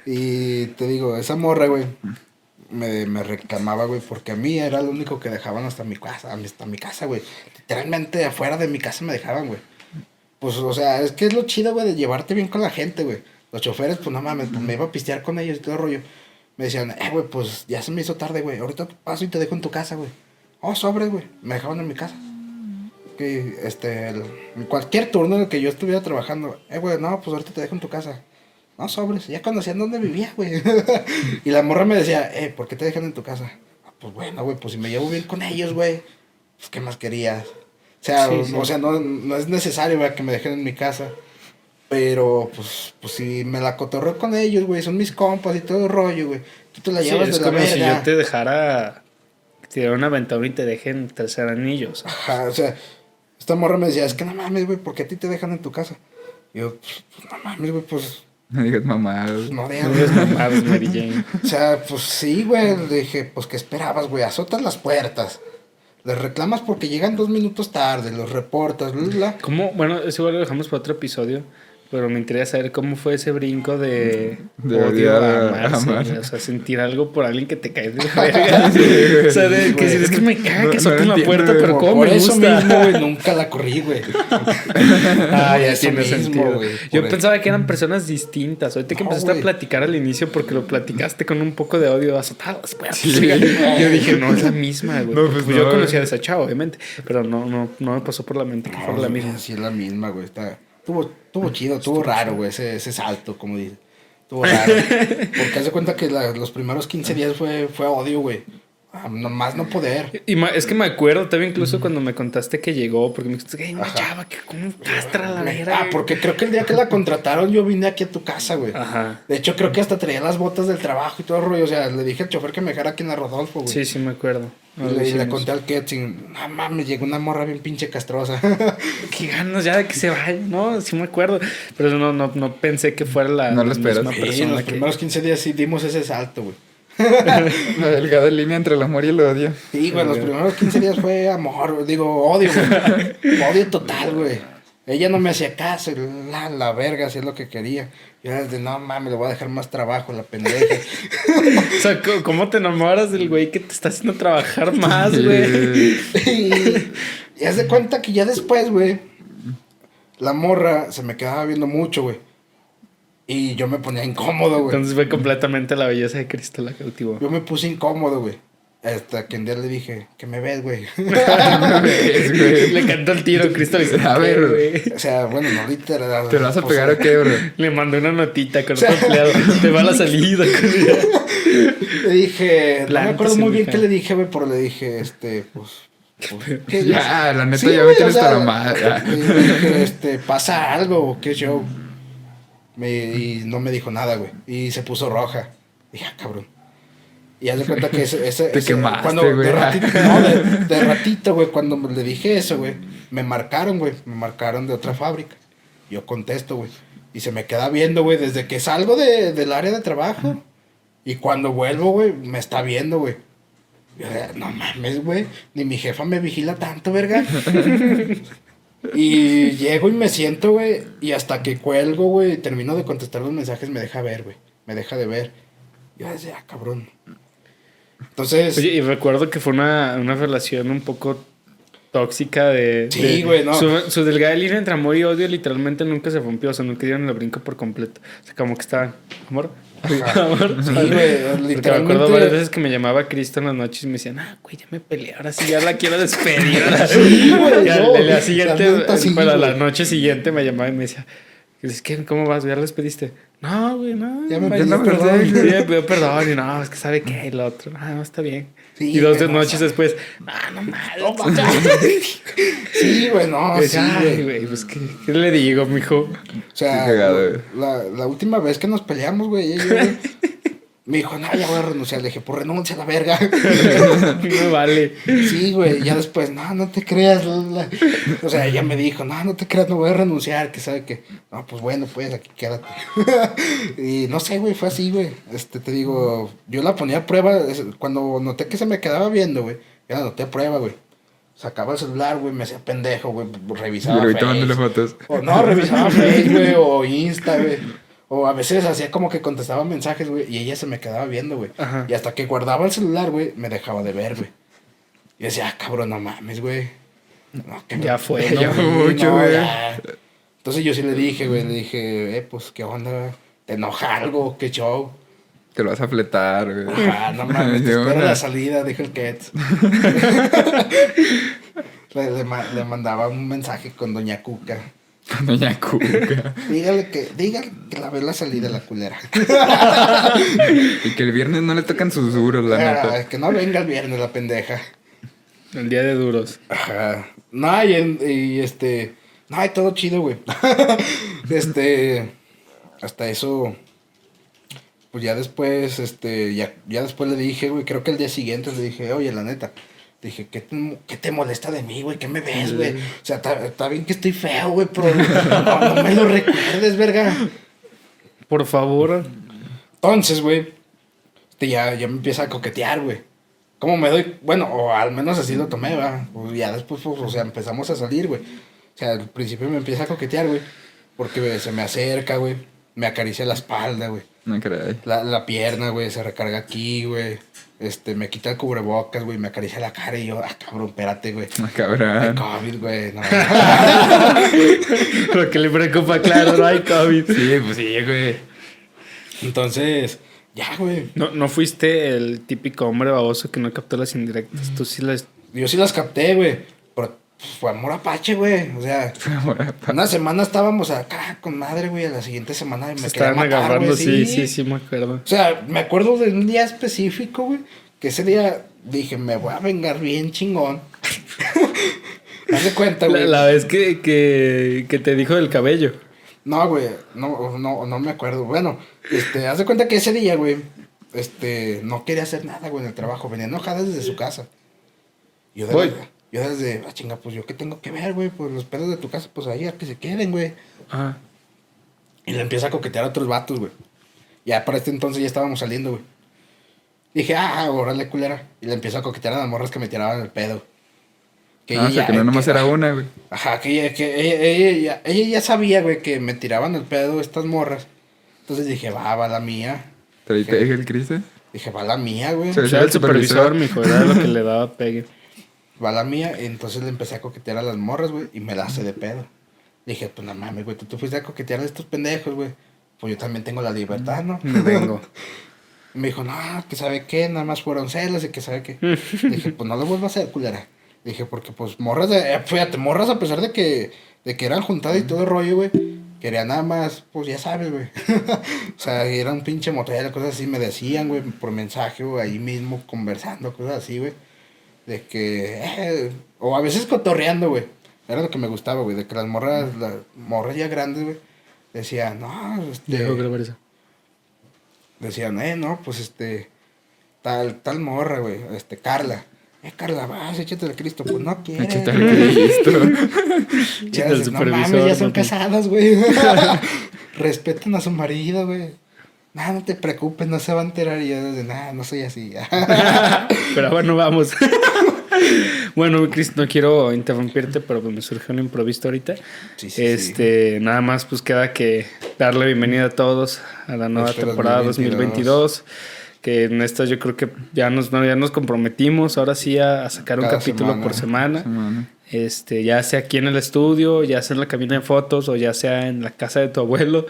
S3: Y te digo, esa morra, güey, me, me reclamaba, güey, porque a mí era lo único que dejaban hasta mi casa, hasta mi casa, güey. Literalmente afuera de mi casa me dejaban, güey. Pues, o sea, es que es lo chido, güey, de llevarte bien con la gente, güey. Los choferes, pues no mames, pues me iba a pistear con ellos y todo el rollo. Me decían, eh, güey, pues ya se me hizo tarde, güey. Ahorita paso y te dejo en tu casa, güey. Oh, sobre, güey. Me dejaban en mi casa. Que, este, cualquier turno en el que yo estuviera trabajando, eh, güey, no, pues ahorita te dejo en tu casa. No, sobres, ya conocían dónde vivía, güey. y la morra me decía, eh, ¿por qué te dejan en tu casa? "Ah, Pues bueno, güey, pues si me llevo bien con ellos, güey, pues ¿qué más querías? O sea,
S1: Sí,
S3: o,
S1: sí.
S3: o sea, no, no es necesario, güey, que me dejen en mi casa. Pero, pues, pues si me la cotorreo con ellos, güey, son mis compas y todo el rollo, güey. Tú te la
S1: Sí,
S3: llevas
S1: es
S3: de la
S1: como si yo te dejara tirar una ventana y te dejen tercer anillo. sea.
S3: Ajá, o sea, esta morra me decía, es que no mames, güey, ¿por qué a ti te dejan en tu casa? Y yo, pues, pues, no mames, güey, pues,
S2: No digas mamá.
S3: pues, no digas,
S1: mamadas, Mary Jane.
S3: O sea, pues sí, güey. Le dije, pues, ¿qué esperabas, güey? Azotas las puertas. Les reclamas porque llegan dos minutos tarde, los reportas, bla, bla, bla.
S1: ¿Cómo? Bueno, eso igual lo dejamos para otro episodio. Pero me interesa saber cómo fue ese brinco de,
S2: De
S1: odio a amarse,
S2: amar.
S1: güey. O sea, sentir algo por alguien que te cae de la verga. o sea, de que
S3: güey.
S1: si es que me caga
S2: No-
S1: que
S2: no
S1: la puerta,
S2: güey.
S1: pero cómo
S3: por
S1: me
S3: eso
S1: gusta.
S3: mismo, güey, nunca la corrí, güey.
S1: Ah, ya tiene
S3: mismo,
S1: sentido.
S3: güey,
S1: Yo pensaba que eran personas distintas. Ahorita que
S3: No,
S1: empezaste
S3: güey.
S1: a platicar al inicio porque lo platicaste con un poco de odio azotadas. Pues,
S2: Sí.
S1: Yo dije, no es la misma, güey.
S2: No,
S1: Pues
S2: pues
S1: yo
S2: no,
S1: conocía a
S2: güey.
S1: esa chava, obviamente. Pero no, no, no me pasó por la mente que fuera la misma.
S3: Sí, es la misma, güey. Está... Estuvo, estuvo chido, estuvo raro, güey, ese, ese salto, como dice. Estuvo raro. Porque haz de cuenta que la- los primeros 15 días fue, fue odio, güey. Ah, nomás no poder.
S1: Y es que me acuerdo también incluso cuando me contaste que llegó, porque me dijiste hay una
S3: Ajá.
S1: chava que como un castra la verga.
S3: Ah, porque creo que el día que la contrataron yo vine aquí a tu casa, güey.
S1: Ajá.
S3: De hecho, creo que hasta traía las botas del trabajo y todo el rollo. O sea, le dije al chofer que me dejara aquí en la Rodolfo, güey.
S1: Sí, sí me acuerdo.
S3: Y le, y le conté al Ketsin, no mames, llegó una morra bien pinche castrosa.
S1: Qué ganas ya de que se vaya, ¿no? Sí me acuerdo. Pero no, no, no pensé que fuera la
S2: No lo esperas.
S1: misma
S3: Sí, en
S1: persona
S3: los
S1: que...
S3: primeros 15 días sí dimos ese salto, güey.
S2: La delgada línea entre el amor y el odio.
S3: Sí, güey, los primeros 15 días fue amor, digo, odio, güey. Odio total, güey. Ella no me hacía caso, la, la verga, hacía lo que quería. Y era de, no mames, le voy a dejar más trabajo, la pendeja.
S1: O sea, ¿cómo te enamoras del güey que te está haciendo trabajar más, güey?
S3: y, y haz de cuenta que ya después, güey, la morra se me quedaba viendo mucho, güey. Y yo me ponía incómodo, güey.
S1: Entonces fue completamente la belleza de Cristo la cautivó.
S3: Yo me puse incómodo, güey. Hasta que un día le dije, que me ves, güey.
S1: Le cantó el tiro, Cristo le dice,
S2: A ver,
S1: "¿Qué, güey?"
S3: o sea, bueno, no literal.
S2: ¿Te lo vas a pegar o qué, bro?
S1: Le mandó una notita con otro empleado. Te va a la salida.
S3: Le dije, no me acuerdo muy
S1: en
S3: bien qué le dije, güey, pero le dije, este, pues. pues, ¿qué
S2: Ya, la neta,
S3: Sí,
S2: ya me tienes ya.
S3: Le dije, este, pasa algo, qué show. Me, y no me dijo nada, güey. Y se puso roja. Dije, ah, cabrón. Y haz de cuenta que ese. ese,
S2: Te
S3: ese-
S2: quemaste,
S3: cuando,
S2: güey.
S3: De ratito, no, de, de ratito, güey, cuando le dije eso, güey, me marcaron, güey. Me marcaron de otra fábrica. Yo contesto, güey. Y se me queda viendo, güey, desde que salgo de, del área de trabajo. Y cuando vuelvo, güey, me está viendo, güey. Yo, No mames, güey. Ni mi jefa me vigila tanto, verga. y llego y me siento, güey. Y hasta que cuelgo, güey, termino de contestar los mensajes, me deja ver, güey. Me deja de ver. Yo decía, ah, cabrón. Entonces,
S1: Oye, y recuerdo que fue una, una relación un poco tóxica de...
S3: Sí, güey, no.
S1: Su, su delgada línea entre amor y odio literalmente nunca se rompió. O sea, nunca dieron el brinco por completo. O sea, como que estaban... ¿Amor?
S3: Sí, güey,
S1: Porque me acuerdo
S3: literalmente-
S1: varias veces que me llamaba Cristo en las noches y me decían, ah, güey, ya me peleé, ahora sí ya la quiero despedir.
S3: Sí, güey,
S1: Y al-
S3: no,
S1: el día
S3: la
S1: siguiente,
S3: neta, sí,
S1: para la noche siguiente me llamaba y me decía, que, ¿cómo vas? ¿Ya la despediste? No, güey, no.
S3: Ya me pidió perdón.
S1: Sí, me pidió perdón y no, es que sabe qué, lo otro. Ah, no, está bien.
S3: Sí,
S1: y dos noches
S3: o sea-
S1: después, ah, no mames.
S3: sí, güey, no,
S1: Y
S3: sí,
S1: decía, Ay,
S3: güey.
S1: güey, pues, ¿qué, ¿qué le digo, mijo?
S3: O sea,
S2: cagado,
S3: la, la última vez que nos peleamos, güey, ella güey, me dijo, no, ya voy a renunciar. Le dije, pues renuncia a la verga.
S1: No vale.
S3: Sí, güey, ya después, no, no te creas. la, la". O sea, ella me dijo, no, no te creas, no voy a renunciar, que sabe que, no, pues bueno, pues aquí quédate. y no sé, güey, fue así, güey. Este, te digo, yo la ponía a prueba, cuando noté que se me quedaba viendo, güey, ya la noté a prueba, güey. Sacaba el celular, güey, me hacía pendejo, güey,
S2: Y
S3: revisaba. Face.
S2: fotos.
S3: O no, revisaba Facebook, güey, o Insta, güey. O a veces hacía como que contestaba mensajes, güey, y ella se me quedaba viendo, güey.
S1: Ajá.
S3: Y hasta que guardaba el celular, güey, me dejaba de ver, güey. Y decía, ah, cabrón, no mames, güey. No, que me-
S1: Ya fue,
S3: no,
S1: ya
S2: fue mucho, güey.
S3: ya. Entonces yo sí le dije, güey, le dije, eh, pues, ¿qué onda? ¿Te enoja algo? ¿Qué show?
S2: Te lo vas a fletar, güey.
S3: Ajá, no mames, te espero la salida, dijo el Kets. le, le mandaba un mensaje con Doña Cuca.
S2: Doña Cuca.
S3: Dígale que, dígale que la ve la salida la culera.
S2: y que el viernes no le tocan susurros, la
S3: Ah,
S2: neta.
S3: que no venga el viernes la pendeja.
S1: El día de duros.
S3: Ajá. No, y, en- y este. No, y todo chido, güey. este. Hasta eso. Pues ya después, este. Ya, ya después le dije, güey. Creo que el día siguiente le dije, oye, la neta. Dije, ¿qué te, qué te molesta de mí, güey? ¿Qué me ves, güey? O sea, está está bien que estoy feo, güey, pero no, no me lo recuerdes, verga.
S1: Por favor.
S3: Entonces, güey, este ya, ya me empieza a coquetear, güey. ¿Cómo me doy? Bueno, o al menos así lo tomé, va. Pues ya después, pues, o sea, empezamos a salir, güey. O sea, al principio me empieza a coquetear, güey. Porque güey, se me acerca, güey. Me acaricia la espalda, güey.
S2: No caray.
S3: La, la pierna, güey, se recarga aquí, güey. Este, me quita el cubrebocas, güey. Me acaricia la cara y yo, ah, cabrón, espérate, güey.
S2: No,
S3: Ay,
S2: cabrón.
S3: COVID, güey. No.
S1: Lo que le preocupa, claro, no hay COVID.
S2: Sí, pues sí, güey.
S3: Entonces, ya, güey.
S1: No, no fuiste el típico hombre baboso que no captó las indirectas. Tú sí las.
S3: Yo sí las capté, güey. Pues, fue amor apache, güey. O sea, Una semana estábamos acá con madre, güey. A la siguiente semana me
S1: Se estaban
S3: matar,
S1: agarrando,
S3: güey,
S1: sí, sí, sí, me acuerdo.
S3: O sea, me acuerdo de un día específico, güey. Que ese día dije, me voy a vengar bien chingón. Haz de cuenta, güey.
S1: la vez que, que, que te dijo del cabello.
S3: No, güey, no, no, no me acuerdo. Bueno, este, haz de cuenta que ese día, güey, este, no quería hacer nada, güey, en el trabajo. Venía enojada desde su casa. Yo
S1: Voy.
S3: desde, yo desde, ah, chinga, pues yo qué tengo que ver, güey, pues los pedos de tu casa, pues ahí a que se queden, güey.
S1: Ajá.
S3: Y le empieza a coquetear a otros vatos, güey. Ya para este entonces ya estábamos saliendo, güey. Dije, ah, órale, culera. Y le empiezo a coquetear a las morras que me tiraban el pedo. Que
S2: Ah, o sea, que no nomás
S3: que-
S2: era una, güey.
S3: Ajá, que ella, que ella, ella, ya- ella ya sabía, güey, que me tiraban el pedo estas morras. Entonces dije, va, va la mía.
S2: Te dije el Cristian.
S3: Dije, va la mía, güey.
S1: O sea, el supervisor, mijo, era lo que le daba pegue.
S3: Va la mía. Y entonces le empecé a coquetear a las morras, güey. Y me la hace de pedo. Dije, pues no mames, güey, tú, tú fuiste a coquetear a estos pendejos, güey. Pues yo también tengo la libertad, ¿no?
S1: Me vengo.
S3: Me dijo, no, que sabe qué, nada más fueron celos y que sabe qué. Dije, pues no lo vuelvo a hacer, culera. Dije, porque pues morras, de, eh, fíjate, morras a pesar de que, de que eran juntadas y todo el rollo, güey. Quería nada más, pues ya sabes, güey. o sea, era un pinche motel, cosas así, me decían, güey, por mensaje, güey, ahí mismo conversando, cosas así, güey. De que, eh, o a veces cotorreando, güey. Era lo que me gustaba, güey, de que las morras, las morras ya grandes, güey, decían, no, este...
S1: Dejo grabar.
S3: Decían, eh, no, pues este, tal, tal morra, güey, este, Carla. Eh, Carla, vas, échate el Cristo. Pues no quiere.
S2: Échate al Cristo.
S1: Échate al
S3: dices, no mames,
S1: supervisor,
S3: ya son
S1: papi".
S3: casadas, güey. Respeten a su marido, güey. Nada, no te preocupes, no se va a enterar. Y yo desde, nada, no soy así.
S1: Pero bueno, vamos. bueno, Chris, no quiero interrumpirte, pero pues me surgió un improviso ahorita.
S3: Sí, sí, sí.
S1: este, nada más pues queda que darle bienvenida a todos a la nueva
S3: Este
S1: temporada
S3: 2022.
S1: 2022. Que en esta yo creo que ya nos, no, ya nos comprometimos ahora sí a, a sacar un capítulo
S3: semana.
S1: por semana.
S2: Semana.
S1: Este, ya sea aquí en el estudio, ya sea en la cabina de fotos o ya sea en la casa de tu abuelo,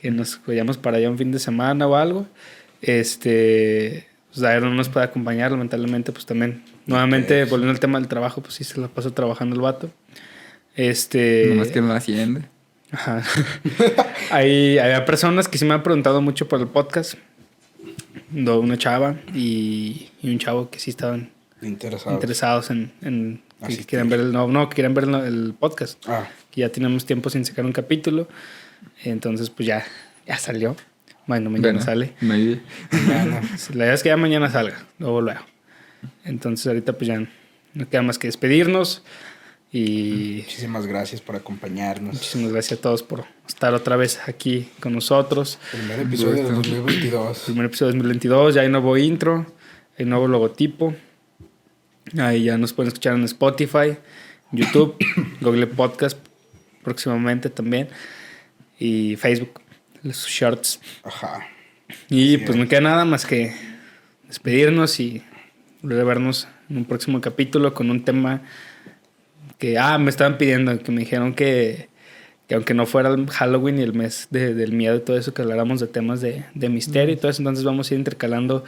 S1: que nos vayamos para allá un fin de semana o algo. Este, pues Dairo no nos puede acompañar, lamentablemente, pues también, nuevamente, volviendo al tema del trabajo, pues sí se la pasó trabajando el vato. Este,
S2: Nomás que en la hacienda.
S1: Ajá. hay, había personas que sí me han preguntado mucho por el podcast. Una chava y, y un chavo que sí estaban
S3: Interesado.
S1: interesados en, en que quieran ver el no, no, que quieran ver el, el podcast.
S3: Ah,
S1: Que ya tenemos tiempo sin sacar un capítulo. Entonces, pues ya, ya salió. Bueno, mañana
S2: Bueno,
S1: sale.
S2: maybe.
S3: mañana.
S1: La idea es que ya mañana salga, luego luego. Entonces ahorita pues ya no queda más que despedirnos. Y
S3: Muchísimas gracias por acompañarnos.
S1: muchísimas gracias a todos por estar otra vez aquí con nosotros.
S3: Primer episodio de 2022.
S1: Primer episodio de 2022, ya hay nuevo intro, hay nuevo logotipo. Ahí ya nos pueden escuchar en Spotify, YouTube, Google Podcast próximamente también. Y Facebook, los shorts.
S3: Ajá.
S1: Y pues
S3: es.
S1: no queda nada más que despedirnos y volver a vernos en un próximo capítulo con un tema que, ah, me estaban pidiendo, que me dijeron que, que aunque no fuera el Halloween y el mes de- del miedo y todo eso, que habláramos de temas de, de misterio y todo eso, entonces vamos a ir intercalando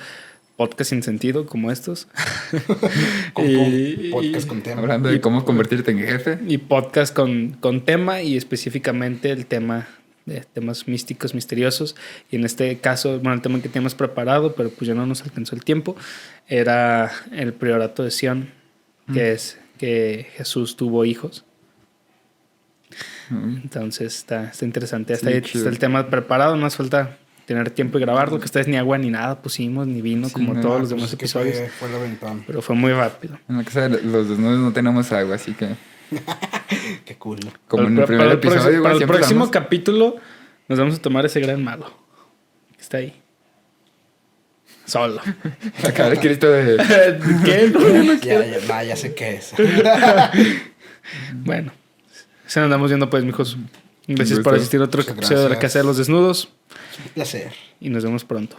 S1: podcasts sin sentido como estos.
S3: Con,
S1: Y-
S3: con podcast con tema.
S2: Hablando de cómo convertirte en jefe.
S1: y podcast con, con tema y específicamente el tema de temas místicos, misteriosos. Y en este caso, bueno, el tema que teníamos preparado, pero pues ya no nos alcanzó el tiempo, era el priorato de Sion, que es que Jesús tuvo hijos.
S2: Mm.
S1: Entonces está, está interesante. Hasta
S2: Sí,
S1: ahí está el tema preparado, no hace falta tener tiempo y grabarlo, que ustedes ni agua ni nada pusimos, ni vino,
S2: Sí,
S1: como
S2: no,
S1: todos los
S3: pues
S1: demás
S3: es que
S1: episodios.
S3: Fue, fue.
S1: Pero fue muy rápido.
S2: En la casa de los desnudos no tenemos agua, así que.
S3: Qué cool.
S2: Como en
S1: Para-
S2: el primer
S1: para
S2: episodio,
S1: para el próximo capítulo nos vamos a tomar ese gran malo. que Está ahí. Solo.
S2: La cara de Cristo de.
S1: ¿Qué?
S3: Ya, ya, nah, ya sé qué es.
S1: Bueno, se nos andamos viendo pues, mijos. Gracias por asistir a otro episodio de la. Casa de los Desnudos
S3: Un placer.
S1: y nos vemos pronto.